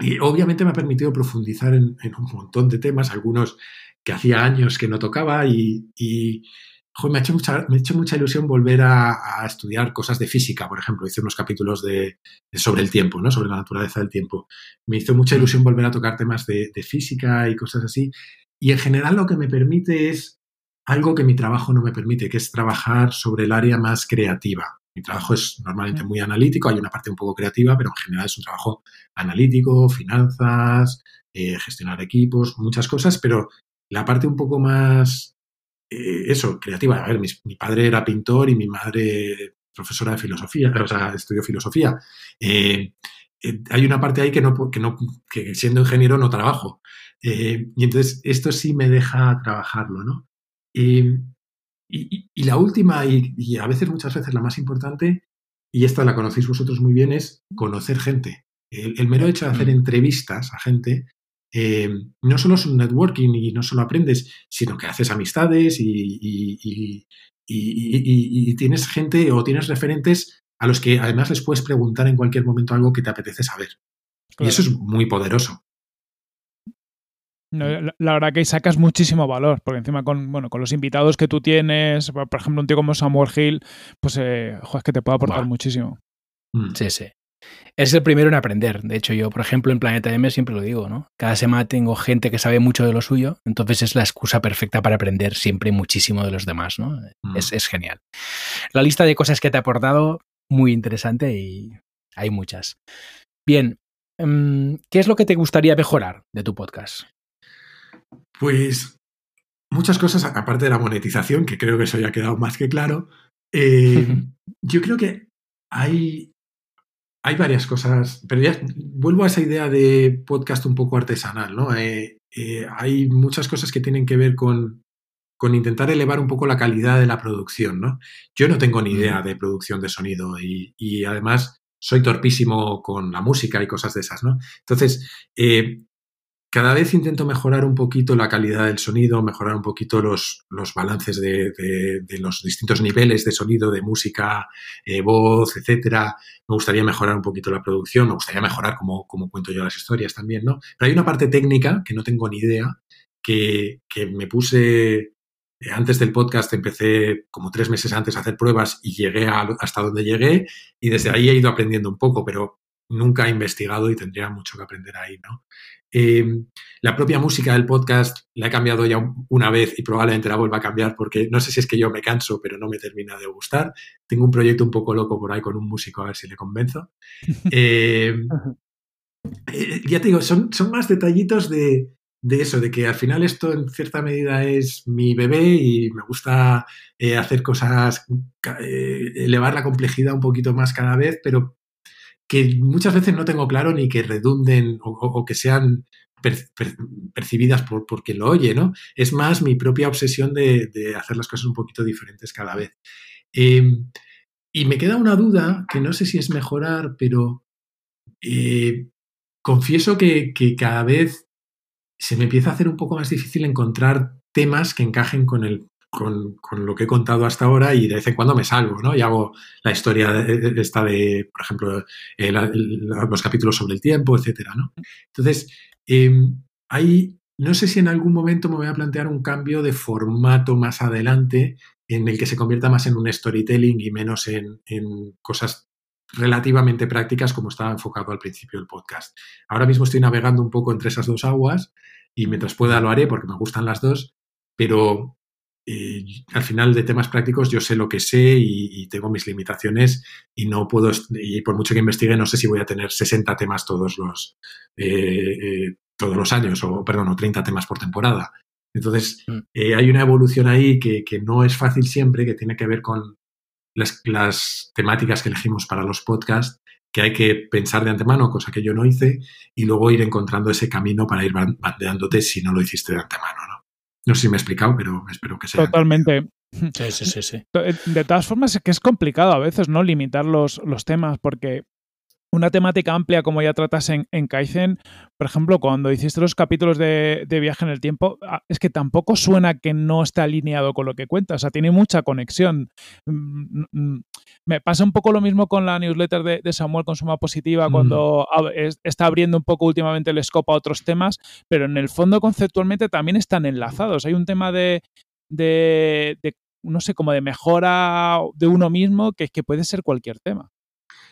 y obviamente me ha permitido profundizar en, un montón de temas, algunos que hacía años que no tocaba y, me, ha hecho mucha, me ha hecho mucha ilusión volver a, estudiar cosas de física, por ejemplo. Hice unos capítulos de, sobre el tiempo, ¿no? sobre la naturaleza del tiempo. Me hizo mucha ilusión volver a tocar temas de, física y cosas así. Y en general lo que me permite es algo que mi trabajo no me permite, que es trabajar sobre el área más creativa. Mi trabajo es normalmente muy analítico, hay una parte un poco creativa, pero en general es un trabajo analítico, finanzas, eh, gestionar equipos, muchas cosas, pero la parte un poco más eh, eso, creativa. A ver, mi, padre era pintor y mi madre profesora de filosofía, o sea, estudió filosofía. Eh, eh, hay una parte ahí que no, que no, que siendo ingeniero no trabajo. y entonces esto sí me deja trabajarlo, ¿no? Y, la última, y, a veces muchas veces la más importante, y esta la conocéis vosotros muy bien, es conocer gente. El, mero hecho de hacer mm. entrevistas a gente eh, no solo es un networking y no solo aprendes, sino que haces amistades y, tienes gente o tienes referentes a los que además les puedes preguntar en cualquier momento algo que te apetece saber. Y eso es muy poderoso. La, verdad que sacas muchísimo valor, porque encima con, bueno, con los invitados que tú tienes, por ejemplo, un tío como Samuel Hill, pues eh, es que te puede aportar muchísimo. Mm. Sí, sí. Es el primero en aprender. De hecho, yo, por ejemplo, en Planeta M siempre lo digo, ¿no? Cada semana tengo gente que sabe mucho de lo suyo, entonces es la excusa perfecta para aprender siempre muchísimo de los demás, ¿no? Mm. Es, genial. La lista de cosas que te ha aportado, muy interesante y hay muchas. Bien, em, ¿qué es lo que te gustaría mejorar de tu podcast? Pues muchas cosas, aparte de la monetización, que creo que eso ya ha quedado más que claro. Eh, yo creo que hay hay varias cosas, pero ya vuelvo a esa idea de podcast un poco artesanal, ¿no? Eh, eh, hay muchas cosas que tienen que ver con, con, intentar elevar un poco la calidad de la producción, ¿no? Yo no tengo ni idea de producción de sonido y, y además soy torpísimo con la música y cosas de esas, ¿no? Entonces, eh, cada vez intento mejorar un poquito la calidad del sonido, mejorar un poquito los, los balances de, los distintos niveles de sonido, de música, eh, voz, etcétera. Me gustaría mejorar un poquito la producción, me gustaría mejorar cómo, cuento yo las historias también, ¿no? Pero hay una parte técnica que no tengo ni idea, que, que me puse eh, antes del podcast empecé como tres meses antes a hacer pruebas y llegué hasta donde llegué y desde ahí he ido aprendiendo un poco, pero nunca he investigado y tendría mucho que aprender ahí, ¿no? Em, la propia música del podcast la he cambiado ya una vez y probablemente la vuelva a cambiar porque no sé si es que yo me canso, pero no me termina de gustar. Tengo un proyecto un poco loco por ahí con un músico, a ver si le convenzo. Em, eh, ya te digo, son, son más detallitos de, eso, de que al final esto en cierta medida es mi bebé y me gusta eh, hacer cosas, eh, elevar la complejidad un poquito más cada vez, pero que muchas veces no tengo claro ni que redunden o, que sean percibidas por, quien lo oye, ¿no? Es más mi propia obsesión de, hacer las cosas un poquito diferentes cada vez. Em, y me queda una duda que no sé si es mejorar, pero eh, confieso que, que, cada vez se me empieza a hacer un poco más difícil encontrar temas que encajen con el con, lo que he contado hasta ahora y de vez en cuando me salgo, ¿no? Y hago la historia esta de, por ejemplo, eh, los capítulos sobre el tiempo, etcétera, ¿no? Entonces, em, hay, no sé si en algún momento me voy a plantear un cambio de formato más adelante en el que se convierta más en un storytelling y menos en, en cosas relativamente prácticas como estaba enfocado al principio del podcast. Ahora mismo estoy navegando un poco entre esas dos aguas y mientras pueda lo haré porque me gustan las dos, pero al final de temas prácticos yo sé lo que sé y, tengo mis limitaciones y no puedo, y por mucho que investigue, no sé si voy a tener 60 temas todos los, eh, eh, todos los años, o perdón, o 30 temas por temporada. Entonces, mm. eh, hay una evolución ahí que, no es fácil siempre, que tiene que ver con las, las temáticas que elegimos para los podcasts, que hay que pensar de antemano, cosa que yo no hice, y luego ir encontrando ese camino para ir bandeándote si no lo hiciste de antemano, ¿no? No sé si me he explicado, pero espero que sea. Totalmente. Sí, sí, sí, sí. De todas formas, es que es complicado a veces, ¿no? Limitar los, los temas, porque una temática amplia como ya tratas en, en Kaizen, por ejemplo, cuando hiciste los capítulos de, viaje en el tiempo, ah, es que tampoco suena que no esté alineado con lo que cuentas, o sea, tiene mucha conexión. Mm, mm, mm. Me pasa un poco lo mismo con la newsletter de, Samuel con Suma Positiva, cuando está abriendo un poco últimamente el scope a otros temas, pero en el fondo conceptualmente también están enlazados. Hay un tema de, de, no sé, como de mejora de uno mismo que, que puede ser cualquier tema.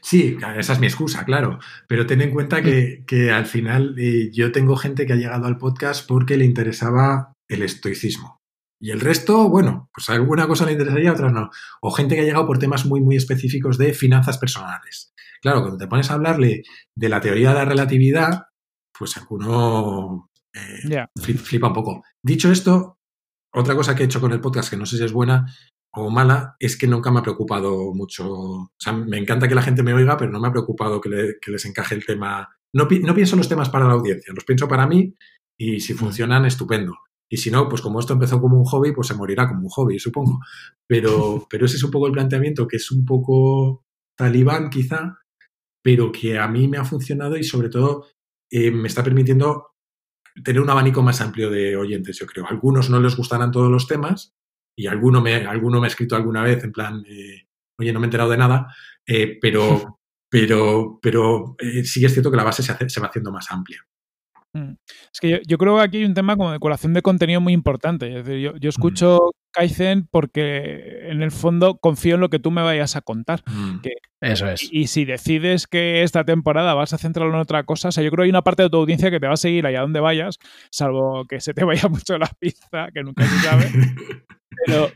Sí, esa es mi excusa, claro. Pero ten en cuenta que, al final eh, yo tengo gente que ha llegado al podcast porque le interesaba el estoicismo. Y el resto, bueno, pues alguna cosa le interesaría, otras no. O gente que ha llegado por temas muy, muy específicos de finanzas personales. Claro, cuando te pones a hablarle de la teoría de la relatividad, pues alguno eh, flipa un poco. Dicho esto, otra cosa que he hecho con el podcast, que no sé si es buena, o mala es que nunca me ha preocupado mucho. O sea, me encanta que la gente me oiga, pero no me ha preocupado que, les encaje el tema. No, no, pienso los temas para la audiencia, los pienso para mí y si funcionan, estupendo. Y si no, pues como esto empezó como un hobby, pues se morirá como un hobby, supongo. Pero, pero ese es un poco el planteamiento, que es un poco talibán quizá, pero que a mí me ha funcionado y sobre todo eh, me está permitiendo tener un abanico más amplio de oyentes, yo creo. algunos no les gustarán todos los temas y alguno me, alguno me ha escrito alguna vez en plan, eh, oye, no me he enterado de nada, eh, pero, pero, pero sí es cierto que la base se, se va haciendo más amplia. Mm. Es que yo, creo que aquí hay un tema como de curación de contenido muy importante. Es decir, yo, yo escucho Kaizen porque en el fondo confío en lo que tú me vayas a contar. Mm. Eso es. Y, si decides que esta temporada vas a centrarlo en otra cosa, o sea, yo creo que hay una parte de tu audiencia que te va a seguir allá donde vayas, salvo que se te vaya mucho la pizza, que nunca se sabe. pero,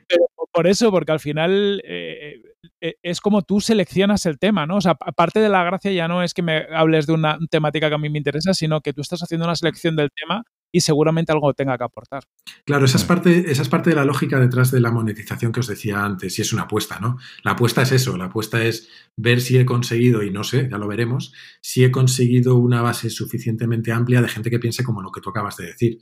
por eso, porque al final eh, eh, es como tú seleccionas el tema, ¿no? O sea, parte de la gracia ya no es que me hables de una temática que a mí me interesa, sino que tú estás haciendo una selección del tema y seguramente algo tenga que aportar. Claro, esa es, parte, esa es parte de la lógica detrás de la monetización que os decía antes, y es una apuesta, ¿no? La apuesta es eso, la apuesta es ver si he conseguido, y no sé, ya lo veremos, si he conseguido una base suficientemente amplia de gente que piense como lo que tú acabas de decir,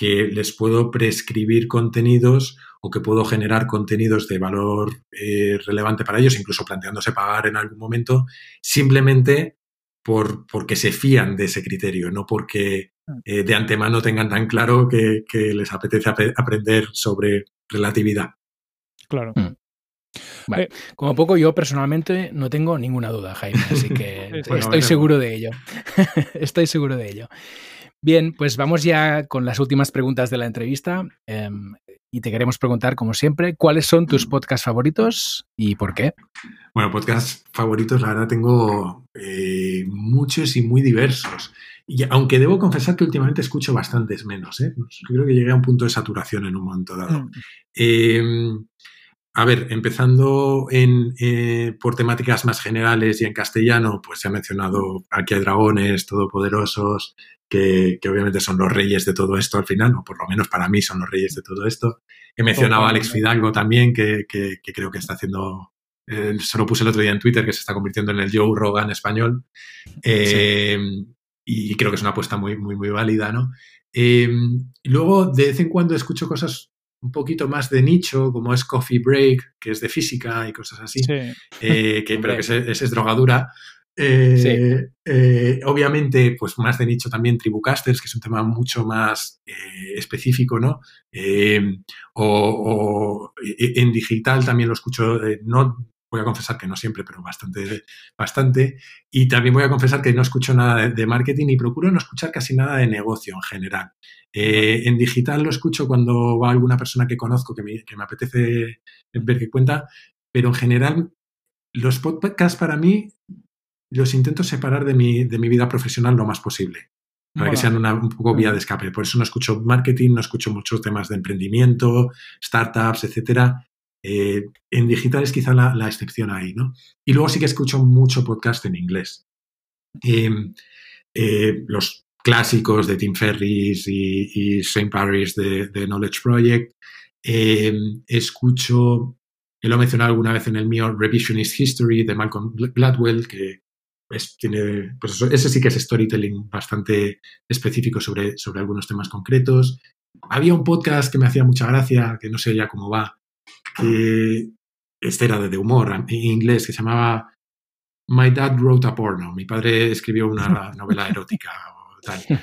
que les puedo prescribir contenidos o que puedo generar contenidos de valor eh, relevante para ellos, incluso planteándose pagar en algún momento, simplemente por, porque se fían de ese criterio, no porque mm. eh, de antemano tengan tan claro que, les apetece aprender sobre relatividad. Claro. Mm. Eh, como poco yo personalmente no tengo ninguna duda, Jaime, así que estoy seguro de ello. estoy seguro de ello. Bien, pues vamos ya con las últimas preguntas de la entrevista. Em, y te queremos preguntar, como siempre, ¿cuáles son tus podcasts favoritos y por qué? Bueno, podcasts favoritos, la verdad, tengo eh, muchos y muy diversos. Y aunque debo confesar que últimamente escucho bastantes menos, ¿eh? creo que llegué a un punto de saturación en un momento dado. Mm. Em, a ver, empezando en, eh, por temáticas más generales y en castellano, pues se ha mencionado Aquí hay dragones, todopoderosos, que, que, obviamente son los reyes de todo esto al final, o por lo menos para mí son los reyes de todo esto. He mencionado a Alex Fidalgo también, que, que, creo que está haciendo, eh, se lo puse el otro día en Twitter, que se está convirtiendo en el Joe Rogan español. Eh, y creo que es una apuesta muy, muy, muy válida, ¿no? Eh, luego, de vez en cuando escucho cosas un poquito más de nicho, como es Coffee Break, que es de física y cosas así, que, pero que ese, es drogadura. Eh, eh, obviamente, pues más de nicho también Tribucasters, que es un tema mucho más eh, específico, ¿no? O, en digital también lo escucho, no voy a confesar que no siempre, pero bastante, bastante. Y también voy a confesar que no escucho nada de, marketing y procuro no escuchar casi nada de negocio en general. en digital lo escucho cuando va alguna persona que conozco que me, que me apetece ver qué cuenta, pero en general los podcasts para mí los intento separar de mi, de mi vida profesional lo más posible, para que sean una, un poco vía de escape. Por eso no escucho marketing, no escucho muchos temas de emprendimiento, startups, etcétera. Eh, en digital es quizá la, excepción ahí, ¿no? Y luego sí que escucho mucho podcast en inglés. Em, eh, los clásicos de Tim Ferris y, y St. Paris de, Knowledge Project. Em, escucho, lo he mencionado alguna vez en el mío, Revisionist History de Malcolm Gladwell, que tiene, pues ese sí que es storytelling bastante específico sobre, sobre algunos temas concretos. Había un podcast que me hacía mucha gracia, que no sé ya cómo va, que este era de humor en inglés, que se llamaba My Dad Wrote a Porno. Mi padre escribió una novela erótica.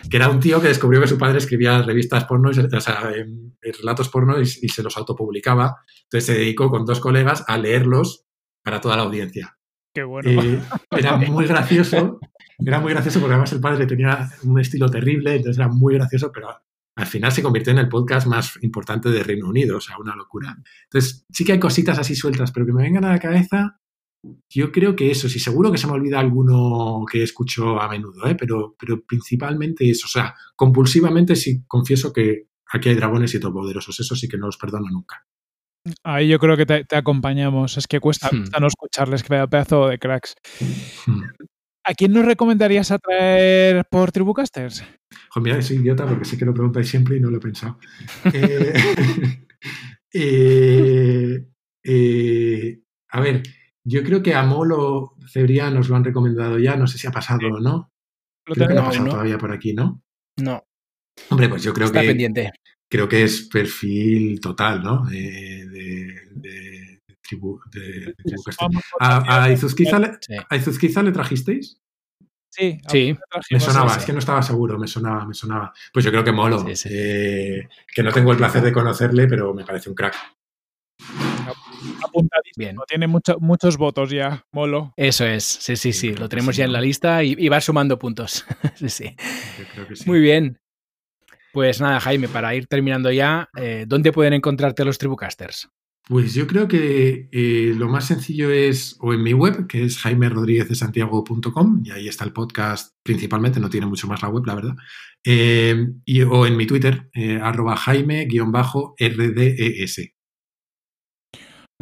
Que era un tío que descubrió que su padre escribía revistas porno, o sea, relatos porno y, y se los autopublicaba. Entonces se dedicó con dos colegas a leerlos para toda la audiencia. Eh, era muy gracioso. Era muy gracioso porque además el padre tenía un estilo terrible, entonces era muy gracioso, pero al final se convirtió en el podcast más importante de Reino Unido, o sea, una locura. Entonces, sí que hay cositas así sueltas, pero que me vengan a la cabeza, yo creo que eso, sí, seguro que se me olvida alguno que escucho a menudo, ¿eh? pero, pero principalmente eso, o sea, compulsivamente sí confieso que aquí hay dragones y todopoderosos, eso sí que no los perdono nunca. Ahí yo creo que te, acompañamos. Es que cuesta, hmm. no escucharles, que vaya pedazo de cracks. Hmm. ¿A quién nos recomendarías atraer por Tribucasters? mira, soy idiota porque sé que lo preguntáis siempre y no lo he pensado. Eh, eh, A ver, yo creo que a Molo Cebrián nos lo han recomendado ya, no sé si ha pasado o no. Lo Creo que no ha pasado no. todavía por aquí, ¿no? No, Hombre, pues yo creo está que pendiente. Creo que es perfil total, ¿no? De, de, de tribu, de, tribu ¿A, a Izuzquiza le, Sí. a Izuzquiza le trajisteis? Sí, Sí, Me sonaba, es que no estaba seguro, me sonaba, me sonaba. Pues yo creo que Molo, Sí, sí. eh, que no tengo el placer de conocerle, pero me parece un crack. apuntadísimo. Bien. Tiene mucho- muchos votos ya, Molo. Eso es, sí, sí, sí, lo tenemos sí, ya en la lista y, y va sumando puntos. sí, sí. Yo creo que sí. Muy bien. Pues nada, Jaime, para ir terminando ya, eh, ¿dónde pueden encontrarte los Tribucasters? Pues yo creo que eh, lo más sencillo es o en mi web, que es jaimerodríguezdesantiago.com, y ahí está el podcast principalmente, no tiene mucho más la web, la verdad. Eh, y, o en mi Twitter, eh, arroba jaime-rdes.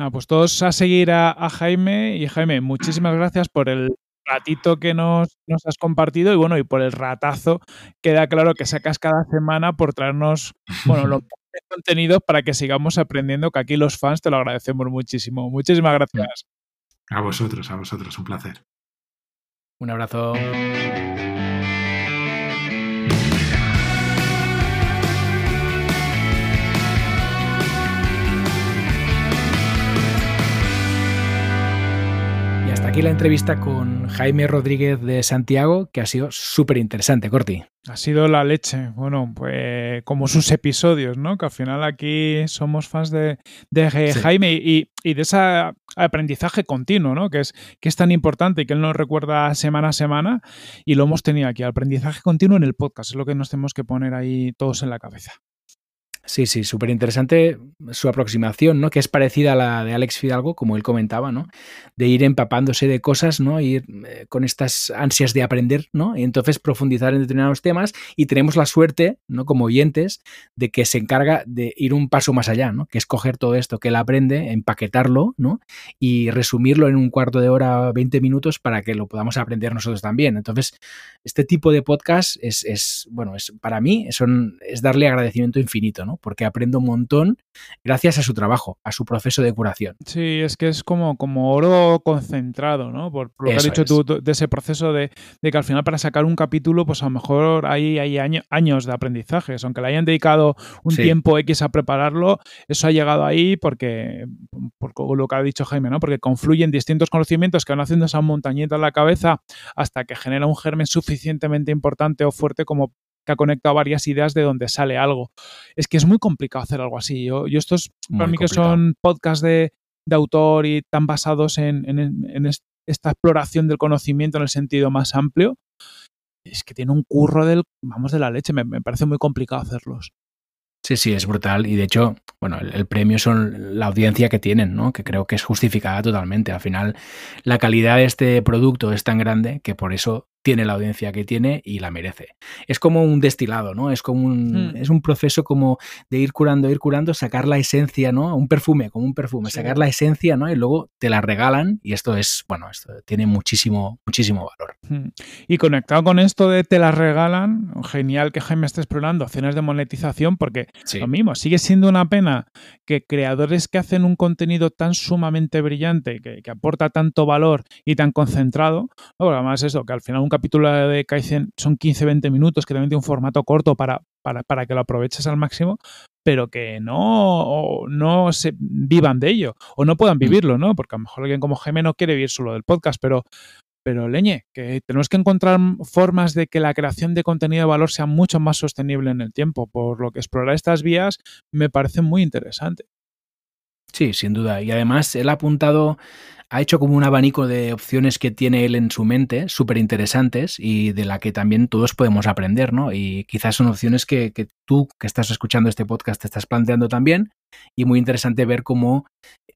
Pues todos a seguir a, a Jaime. Y Jaime, muchísimas gracias por el ratito que nos, nos has compartido y bueno, y por el ratazo. Queda claro que sacas cada semana por traernos, bueno, los contenidos para que sigamos aprendiendo, que aquí los fans te lo agradecemos muchísimo. Muchísimas gracias. A vosotros, a vosotros, un placer. Un abrazo. Aquí la entrevista con Jaime Rodríguez de Santiago, que ha sido súper interesante, Corti. Ha sido la leche. Bueno, pues como sus episodios, ¿no? Que al final aquí somos fans de, de Sí. Jaime y, y de ese aprendizaje continuo, ¿no? Que es, que es tan importante y que él nos recuerda semana a semana y lo hemos tenido aquí. Aprendizaje continuo en el podcast. Es lo que nos tenemos que poner ahí todos en la cabeza. Sí, sí, súper interesante su aproximación, ¿no? Que es parecida a la de Alex Fidalgo, como él comentaba, ¿no? De ir empapándose de cosas, ¿no? Ir eh, con estas ansias de aprender, ¿no? Y entonces profundizar en determinados temas y tenemos la suerte, ¿no? Como oyentes, de que se encarga de ir un paso más allá, ¿no? Que es coger todo esto que él aprende, empaquetarlo, ¿no? Y resumirlo en un cuarto de hora, 20 minutos para que lo podamos aprender nosotros también. Entonces, este tipo de podcast es, es bueno, es para mí son, es darle agradecimiento infinito, ¿no? Porque aprendo un montón gracias a su trabajo, a su proceso de curación. Sí, es que es como, como oro concentrado, ¿no? Por, por lo que has dicho es. tú, tú, de ese proceso de, de que al final para sacar un capítulo, pues a lo mejor hay, hay año- años de aprendizajes. Aunque le hayan dedicado un Sí. tiempo X a prepararlo, eso ha llegado ahí porque, por lo que ha dicho Jaime, ¿no? Porque confluyen distintos conocimientos que van haciendo esa montañita en la cabeza hasta que genera un germen suficientemente importante o fuerte como que ha conectado varias ideas de donde sale algo. Es que es muy complicado hacer algo así. Yo, yo estos, para mí que son podcasts de, de autor y tan basados en, en- en est- esta exploración del conocimiento en el sentido más amplio, es que tiene un curro del, vamos, de la leche. Me, me parece muy complicado hacerlos. Sí, sí, es brutal. Y de hecho, bueno, el, el premio son la audiencia que tienen, ¿no? Que creo que es justificada totalmente. Al final, la calidad de este producto es tan grande que por eso tiene la audiencia que tiene y la merece. Es como un destilado, ¿no? Es como un, Hmm. es un proceso como de ir curando, ir curando, sacar la esencia, ¿no? Un perfume, como un perfume, Sí. sacar la esencia, ¿no? Y luego te la regalan y esto es, bueno, esto tiene muchísimo, muchísimo valor. Mm. Y conectado con esto de te las regalan, genial que Jaime esté explorando opciones de monetización porque Sí. lo mismo, sigue siendo una pena que creadores que hacen un contenido tan sumamente brillante, que, que aporta tanto valor y tan concentrado, ¿no? Además eso, que al final un capítulo de Kaizen son 15-20 minutos, que también tiene un formato corto para, para, para que lo aproveches al máximo, pero que no, no se vivan de ello o no puedan vivirlo, ¿no? Porque a lo mejor alguien como Jaime no quiere vivir solo del podcast, pero pero leñe, que tenemos que encontrar formas de que la creación de contenido de valor sea mucho más sostenible en el tiempo, por lo que explorar estas vías me parece muy interesante. Sí, sin duda. Y además él ha apuntado, ha hecho como un abanico de opciones que tiene él en su mente, súper interesantes y de la que también todos podemos aprender, ¿no? Y quizás son opciones que, que tú que estás escuchando este podcast te estás planteando también y muy interesante ver cómo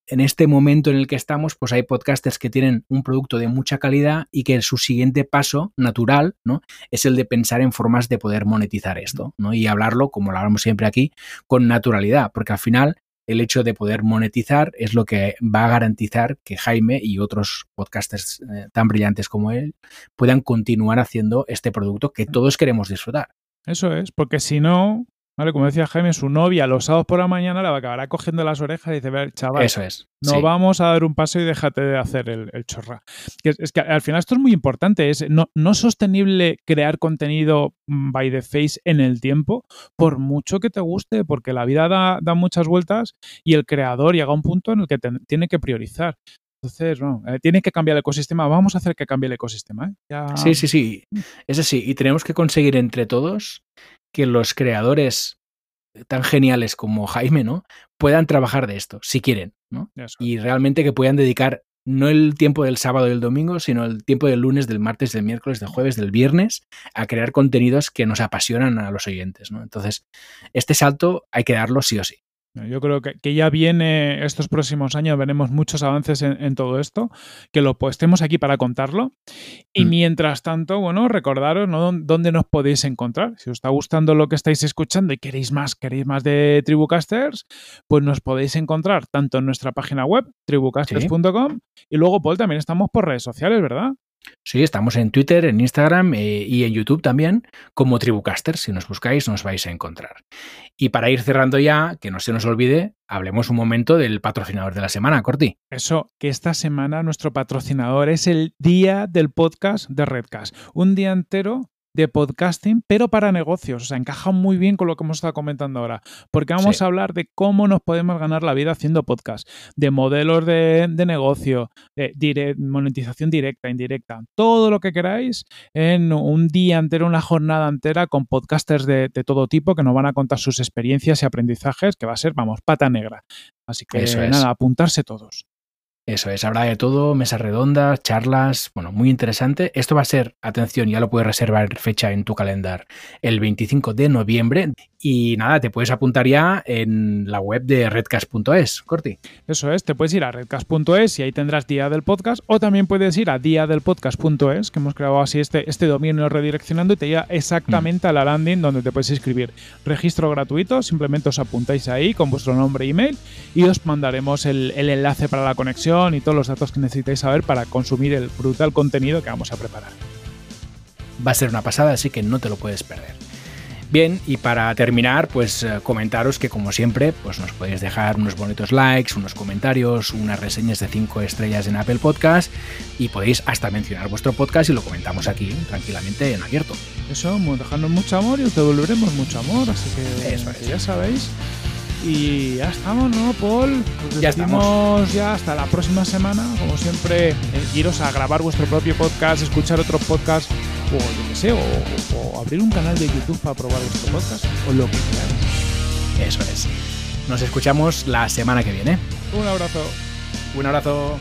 en este momento en el que estamos, pues hay podcasters que tienen un producto de mucha calidad y que su siguiente paso natural, ¿no? Es el de pensar en formas de poder monetizar esto, ¿no? Y hablarlo, como lo hablamos siempre aquí, con naturalidad, porque al final el hecho de poder monetizar es lo que va a garantizar que Jaime y otros podcasters eh, tan brillantes como él puedan continuar haciendo este producto que todos queremos disfrutar. Eso es, porque si no, ¿vale? Como decía Jaime, su novia los sábados por la mañana le acabará cogiendo las orejas y dice, ver, chaval, Eso es. no sí. vamos a dar un paso y déjate de hacer el, el chorra. Que es, es que al final esto es muy importante, es no, no sostenible crear contenido mm, by the face en el tiempo, por mucho que te guste, porque la vida da, da muchas vueltas y el creador llega a un punto en el que te- tiene que priorizar. Entonces, no, eh, tiene que cambiar el ecosistema. Vamos a hacer que cambie el ecosistema. ¿eh? Ya- Sí, sí, sí. Es así. Y tenemos que conseguir entre todos que los creadores tan geniales como Jaime, ¿no? Puedan trabajar de esto, si quieren, ¿no? Eso. Y realmente que puedan dedicar no el tiempo del sábado y del domingo, sino el tiempo del lunes, del martes, del miércoles, del jueves, del viernes, a crear contenidos que nos apasionan a los oyentes, ¿no? Entonces, este salto hay que darlo sí o sí. Yo creo que, que ya viene estos próximos años, veremos muchos avances en, en todo esto, que lo pues, estemos aquí para contarlo. Y Mm. mientras tanto, bueno, recordaros ¿no? Dó- dónde nos podéis encontrar. Si os está gustando lo que estáis escuchando y queréis más, queréis más de Tribucasters, pues nos podéis encontrar tanto en nuestra página web, tribucasters.com, y luego, Paul, también estamos por redes sociales, ¿verdad? Sí, estamos en Twitter, en Instagram eh, y en YouTube también, como Tribucaster. Si nos buscáis, nos vais a encontrar. Y para ir cerrando ya, que no se nos olvide, hablemos un momento del patrocinador de la semana, Corti. Eso, que esta semana nuestro patrocinador es el día del podcast de Redcast. Un día entero de podcasting, pero para negocios. O sea, encaja muy bien con lo que hemos estado comentando ahora. Porque vamos Sí. a hablar de cómo nos podemos ganar la vida haciendo podcast, de modelos de, de negocio, de monetización directa, indirecta, todo lo que queráis en un día entero, una jornada entera con podcasters de, de todo tipo que nos van a contar sus experiencias y aprendizajes, que va a ser, vamos, pata negra. Así que Eso es. nada, apuntarse todos. Eso es, habrá de todo, mesas redondas, charlas, bueno, muy interesante. Esto va a ser, atención, ya lo puedes reservar fecha en tu calendar, el 25 de noviembre. Y nada, te puedes apuntar ya en la web de redcast.es, Corti. Eso es, te puedes ir a redcast.es y ahí tendrás día del podcast, o también puedes ir a diadelpodcast.es, que hemos creado así este, este dominio redireccionando y te lleva exactamente a la landing donde te puedes inscribir. Registro gratuito, simplemente os apuntáis ahí con vuestro nombre e email y os mandaremos el, el enlace para la conexión y todos los datos que necesitáis saber para consumir el brutal contenido que vamos a preparar. Va a ser una pasada, así que no te lo puedes perder. Bien, y para terminar, pues eh, comentaros que como siempre, pues nos podéis dejar unos bonitos likes, unos comentarios, unas reseñas de 5 estrellas en Apple Podcast y podéis hasta mencionar vuestro podcast y lo comentamos aquí tranquilamente en abierto. Eso, dejadnos mucho amor y os devolveremos mucho amor, así que, Eso es. que ya sabéis. Y ya estamos, ¿no, Paul? Os Ya decimos ya hasta la próxima semana. Como siempre, eh, iros a grabar vuestro propio podcast, escuchar otro podcast, o yo qué sé, o, o abrir un canal de YouTube para probar vuestro podcast, o lo que queráis. Eso es. Nos escuchamos la semana que viene. Un abrazo. Un abrazo.